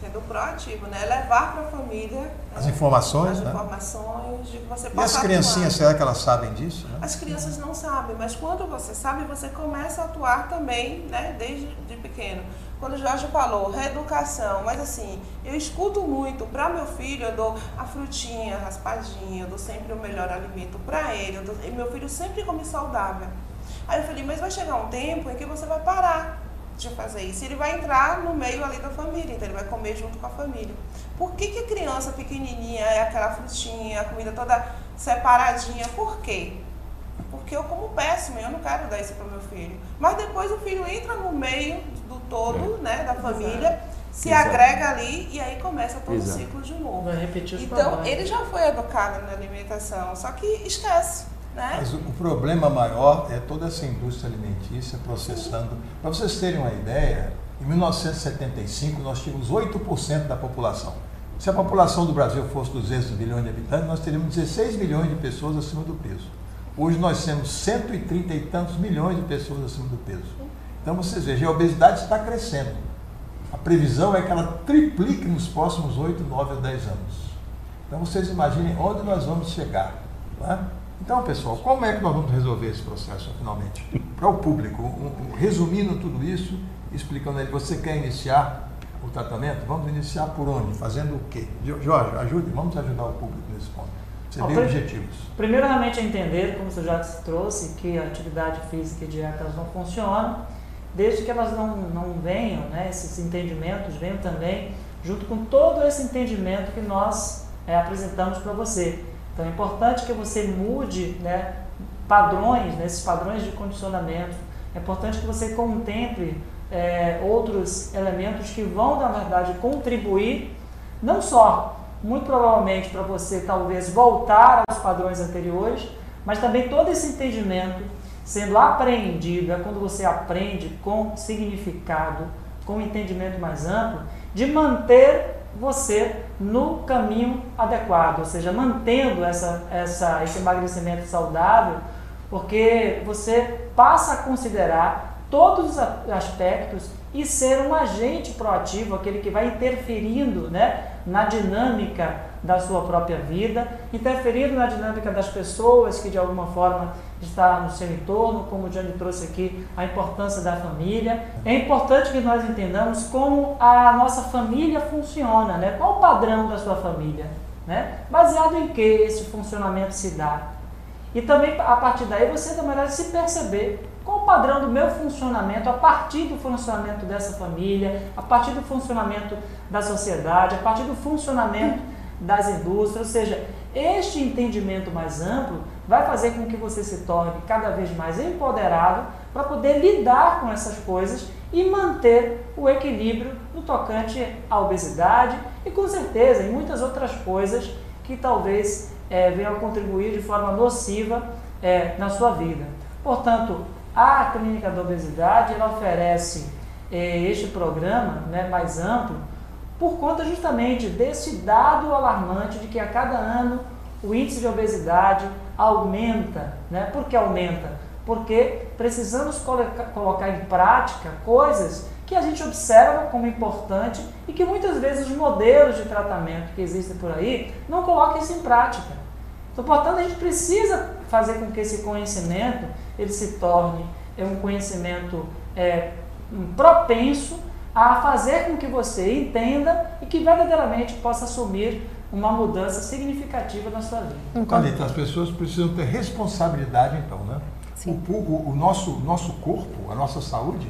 Sendo proativo, né? Levar para a família as informações, as né? informações de que você E as criancinhas, será que elas sabem disso? Né? As crianças não sabem, mas quando você sabe, você começa a atuar também, né? Desde de pequeno. Quando o Jorge falou, reeducação, mas assim, eu escuto muito, para meu filho eu dou a frutinha raspadinha, eu dou sempre o melhor alimento para ele, dou, e meu filho sempre come saudável. Aí eu falei, mas vai chegar um tempo em que você vai parar de fazer isso. Ele vai entrar no meio ali da família, então ele vai comer junto com a família. Por que, que a criança pequenininha é aquela frutinha, a comida toda separadinha? Por quê? Porque eu como péssimo, eu não quero dar isso para meu filho. Mas depois o filho entra no meio todo, é. né, da família, se Exato. agrega ali e aí começa todo Exato. o ciclo de novo. Vai repetir os então, ele já foi educado na alimentação, só que esquece. Né? Mas o, o, problema maior é toda essa indústria alimentícia processando. Para vocês terem uma ideia, em 1975 nós tínhamos 8% da população. Se a população do Brasil fosse 200 milhões de habitantes, nós teríamos 16 milhões de pessoas acima do peso. Hoje nós temos 130 e tantos milhões de pessoas acima do peso. Então vocês vejam, a obesidade está crescendo. A previsão é que ela triplique nos próximos 8, 9 ou 10 anos. Então vocês imaginem onde nós vamos chegar. É? Então, pessoal, como é que nós vamos resolver esse processo finalmente? Para o público, um, um, resumindo tudo isso, explicando ele, você quer iniciar o tratamento? Vamos iniciar por onde? Fazendo o quê? Jorge, ajude, vamos ajudar o público nesse ponto. Ser bem objetivos. Primeiramente, entender, como você já trouxe, que a atividade física e dieta não funcionam, desde que elas não, não venham, né, esses entendimentos venham também junto com todo esse entendimento que nós é, apresentamos para você. Então é importante que você mude né, padrões, né, esses padrões de condicionamento. É importante que você contemple é, outros elementos que vão, na verdade, contribuir não só muito provavelmente para você talvez voltar aos padrões anteriores, mas também todo esse entendimento sendo apreendido, é quando você aprende com significado, com entendimento mais amplo, de manter você no caminho adequado, ou seja, mantendo essa, essa, esse emagrecimento saudável, porque você passa a considerar todos os aspectos e ser um agente proativo, aquele que vai interferindo né, na dinâmica da sua própria vida, interferindo na dinâmica das pessoas que de alguma forma está no seu entorno, como o Johnny trouxe aqui, a importância da família. É importante que nós entendamos como a nossa família funciona, né? qual o padrão da sua família, né? baseado em que esse funcionamento se dá. E também, a partir daí, você também se perceber qual o padrão do meu funcionamento a partir do funcionamento dessa família, a partir do funcionamento da sociedade, a partir do funcionamento das indústrias, ou seja, este entendimento mais amplo vai fazer com que você se torne cada vez mais empoderado para poder lidar com essas coisas e manter o equilíbrio no tocante à obesidade e com certeza em muitas outras coisas que talvez é, venham a contribuir de forma nociva é, na sua vida. Portanto, a Clínica da Obesidade ela oferece é, este programa né, mais amplo por conta justamente desse dado alarmante de que a cada ano o índice de obesidade aumenta. Né? Por que aumenta? Porque precisamos colocar em prática coisas que a gente observa como importante e que muitas vezes os modelos de tratamento que existem por aí não colocam isso em prática. Então, portanto, a gente precisa fazer com que esse conhecimento ele se torne é um conhecimento é, propenso a fazer com que você entenda e que verdadeiramente possa assumir uma mudança significativa na sua vida. Então, as pessoas precisam ter responsabilidade, então, né? Sim. O, o, o nosso, nosso corpo, a nossa saúde,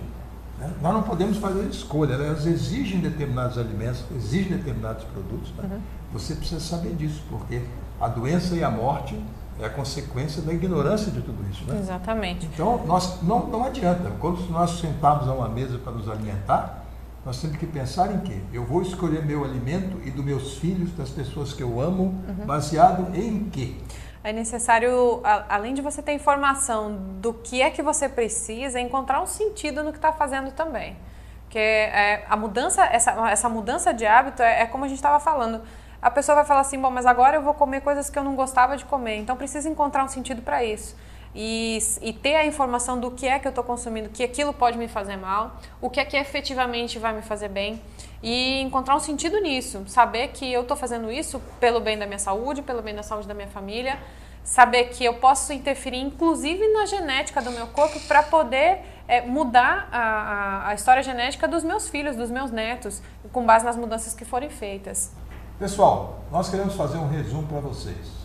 né? nós não podemos fazer escolha. Elas exigem determinados alimentos, exigem determinados produtos. Né? Uhum. Você precisa saber disso, porque a doença e a morte é a consequência da ignorância de tudo isso. Né? Exatamente. Então, nós, não, não adianta. Quando nós sentarmos a uma mesa para nos alimentar, nós temos que pensar em quê? Eu vou escolher meu alimento e dos meus filhos, das pessoas que eu amo, uhum. baseado em quê? É necessário, além de você ter informação do que é que você precisa, encontrar um sentido no que está fazendo também. Porque é, a mudança, essa, essa mudança de hábito é, é como a gente estava falando. A pessoa vai falar assim, bom, mas agora eu vou comer coisas que eu não gostava de comer, então precisa encontrar um sentido para isso. E, e, ter a informação do que é que eu estou consumindo, que aquilo pode me fazer mal, o que é que efetivamente vai me fazer bem e encontrar um sentido nisso, saber que eu estou fazendo isso pelo bem da minha saúde, pelo bem da saúde da minha família, saber que eu posso interferir inclusive na genética do meu corpo para poder é, mudar a, a, a história genética dos meus filhos, dos meus netos, com base nas mudanças que forem feitas. Pessoal, nós queremos fazer um resumo para vocês.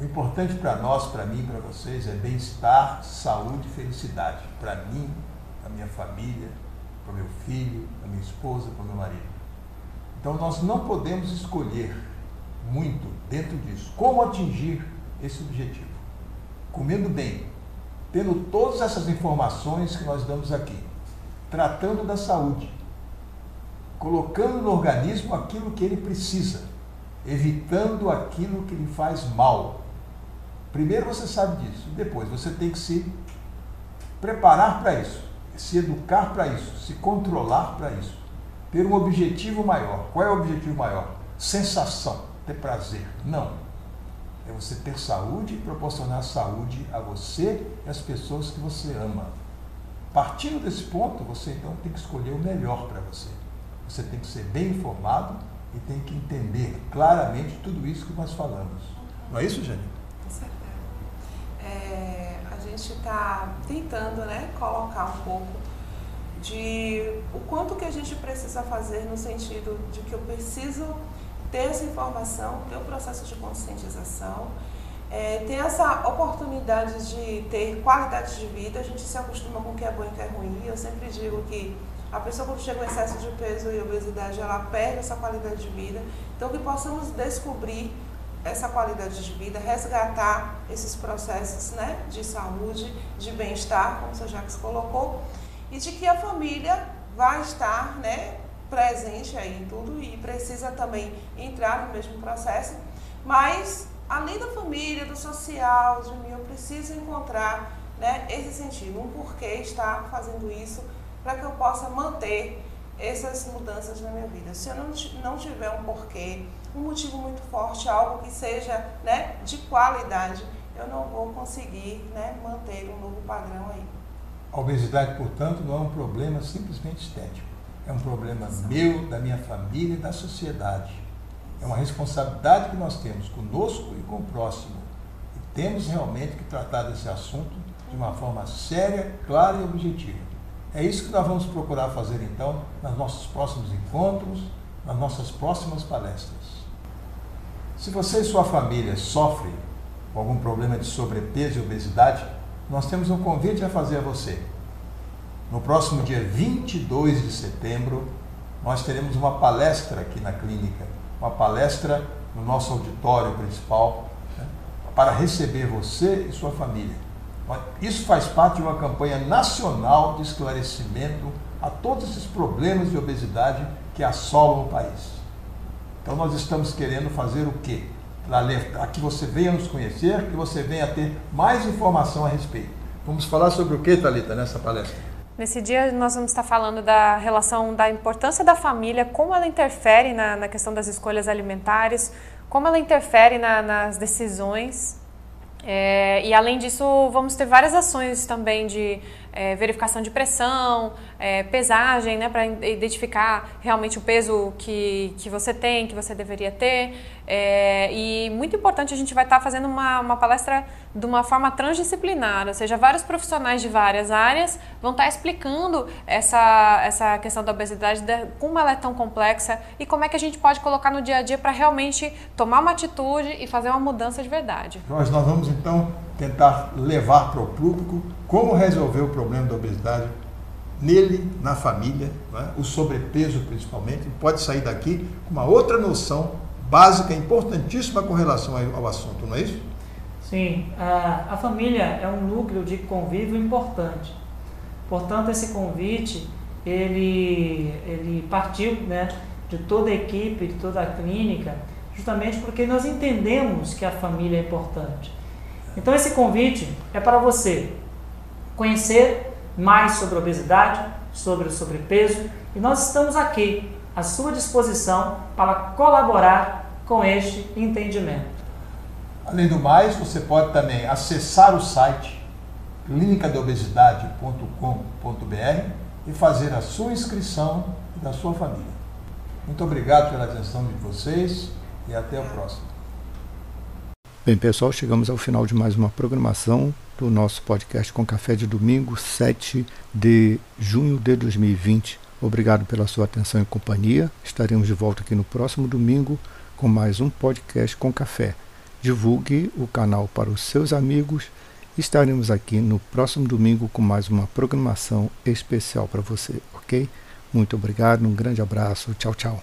O importante para nós, para mim, para vocês é bem-estar, saúde e felicidade. Para mim, para minha família, para meu filho, para minha esposa, para meu marido. Então nós não podemos escolher muito dentro disso como atingir esse objetivo. Comendo bem, tendo todas essas informações que nós damos aqui, tratando da saúde, colocando no organismo aquilo que ele precisa, evitando aquilo que lhe faz mal, Primeiro você sabe disso, depois você tem que se preparar para isso, se educar para isso, se controlar para isso, ter um objetivo maior. Qual é o objetivo maior? Sensação, ter prazer. Não. É você ter saúde e proporcionar saúde a você e às pessoas que você ama. Partindo desse ponto, você então tem que escolher o melhor para você. Você tem que ser bem informado e tem que entender claramente tudo isso que nós falamos. Não é isso, Janine? É, a gente está tentando né, colocar um pouco de o quanto que a gente precisa fazer no sentido de que eu preciso ter essa informação, ter o processo de conscientização, é, ter essa oportunidade de ter qualidade de vida, a gente se acostuma com o que é bom e o que é ruim. Eu sempre digo que a pessoa quando chega com excesso de peso e obesidade, ela perde essa qualidade de vida. Então que possamos descobrir essa qualidade de vida, resgatar esses processos né, de saúde, de bem-estar, como o Sr. Jacques colocou, e de que a família vai estar né, presente aí em tudo e precisa também entrar no mesmo processo, mas além da família, do social, de mim, eu preciso encontrar né, esse sentido, um porquê estar fazendo isso, para que eu possa manter essas mudanças na minha vida. Se eu não, não tiver um porquê, um motivo muito forte, algo que seja né, de qualidade, eu não vou conseguir né, manter um novo padrão aí. A obesidade, portanto, não é um problema simplesmente estético. É um problema meu, da minha família e da sociedade. É uma responsabilidade que nós temos conosco e com o próximo. E temos realmente que tratar desse assunto de uma forma séria, clara e objetiva. É isso que nós vamos procurar fazer então nos nossos próximos encontros, nas nossas próximas palestras. Se você e sua família sofrem com algum problema de sobrepeso e obesidade, nós temos um convite a fazer a você. No próximo dia 22 de setembro, nós teremos uma palestra aqui na clínica, uma palestra no nosso auditório principal, né, para receber você e sua família. Isso faz parte de uma campanha nacional de esclarecimento a todos esses problemas de obesidade que assolam o país. Então nós estamos querendo fazer o quê? Para que você venha nos conhecer, que você venha ter mais informação a respeito. Vamos falar sobre o que, Thalita, nessa palestra? Nesse dia nós vamos estar falando da relação, da importância da família, como ela interfere na, na questão das escolhas alimentares, como ela interfere na, nas decisões. É, e além disso, vamos ter várias ações também de é, verificação de pressão, é, pesagem, né, para identificar realmente o peso que, que você tem, que você deveria ter. É, e muito importante, a gente vai estar tá fazendo uma, uma palestra de uma forma transdisciplinar, ou seja, vários profissionais de várias áreas vão estar tá explicando essa, essa questão da obesidade, de, como ela é tão complexa e como é que a gente pode colocar no dia a dia para realmente tomar uma atitude e fazer uma mudança de verdade. Nós vamos então tentar levar para o público como resolver o problema da obesidade nele, na família, é? o sobrepeso principalmente, pode sair daqui com uma outra noção básica, importantíssima com relação ao assunto, não é isso? Sim, a, a família é um núcleo de convívio importante. Portanto, esse convite, ele, ele partiu né, de toda a equipe, de toda a clínica, justamente porque nós entendemos que a família é importante. Então, esse convite é para você conhecer mais sobre obesidade, sobre o sobrepeso, e nós estamos aqui à sua disposição para colaborar com este entendimento. Além do mais, você pode também acessar o site clinicadeobesidade.com.br e fazer a sua inscrição e da sua família. Muito obrigado pela atenção de vocês e até o próximo. Bem, pessoal, chegamos ao final de mais uma programação do nosso podcast com café de domingo, 7 de junho de 2020. Obrigado pela sua atenção e companhia. Estaremos de volta aqui no próximo domingo com mais um podcast com café. Divulgue o canal para os seus amigos. Estaremos aqui no próximo domingo com mais uma programação especial para você, ok? Muito obrigado, um grande abraço, tchau, tchau.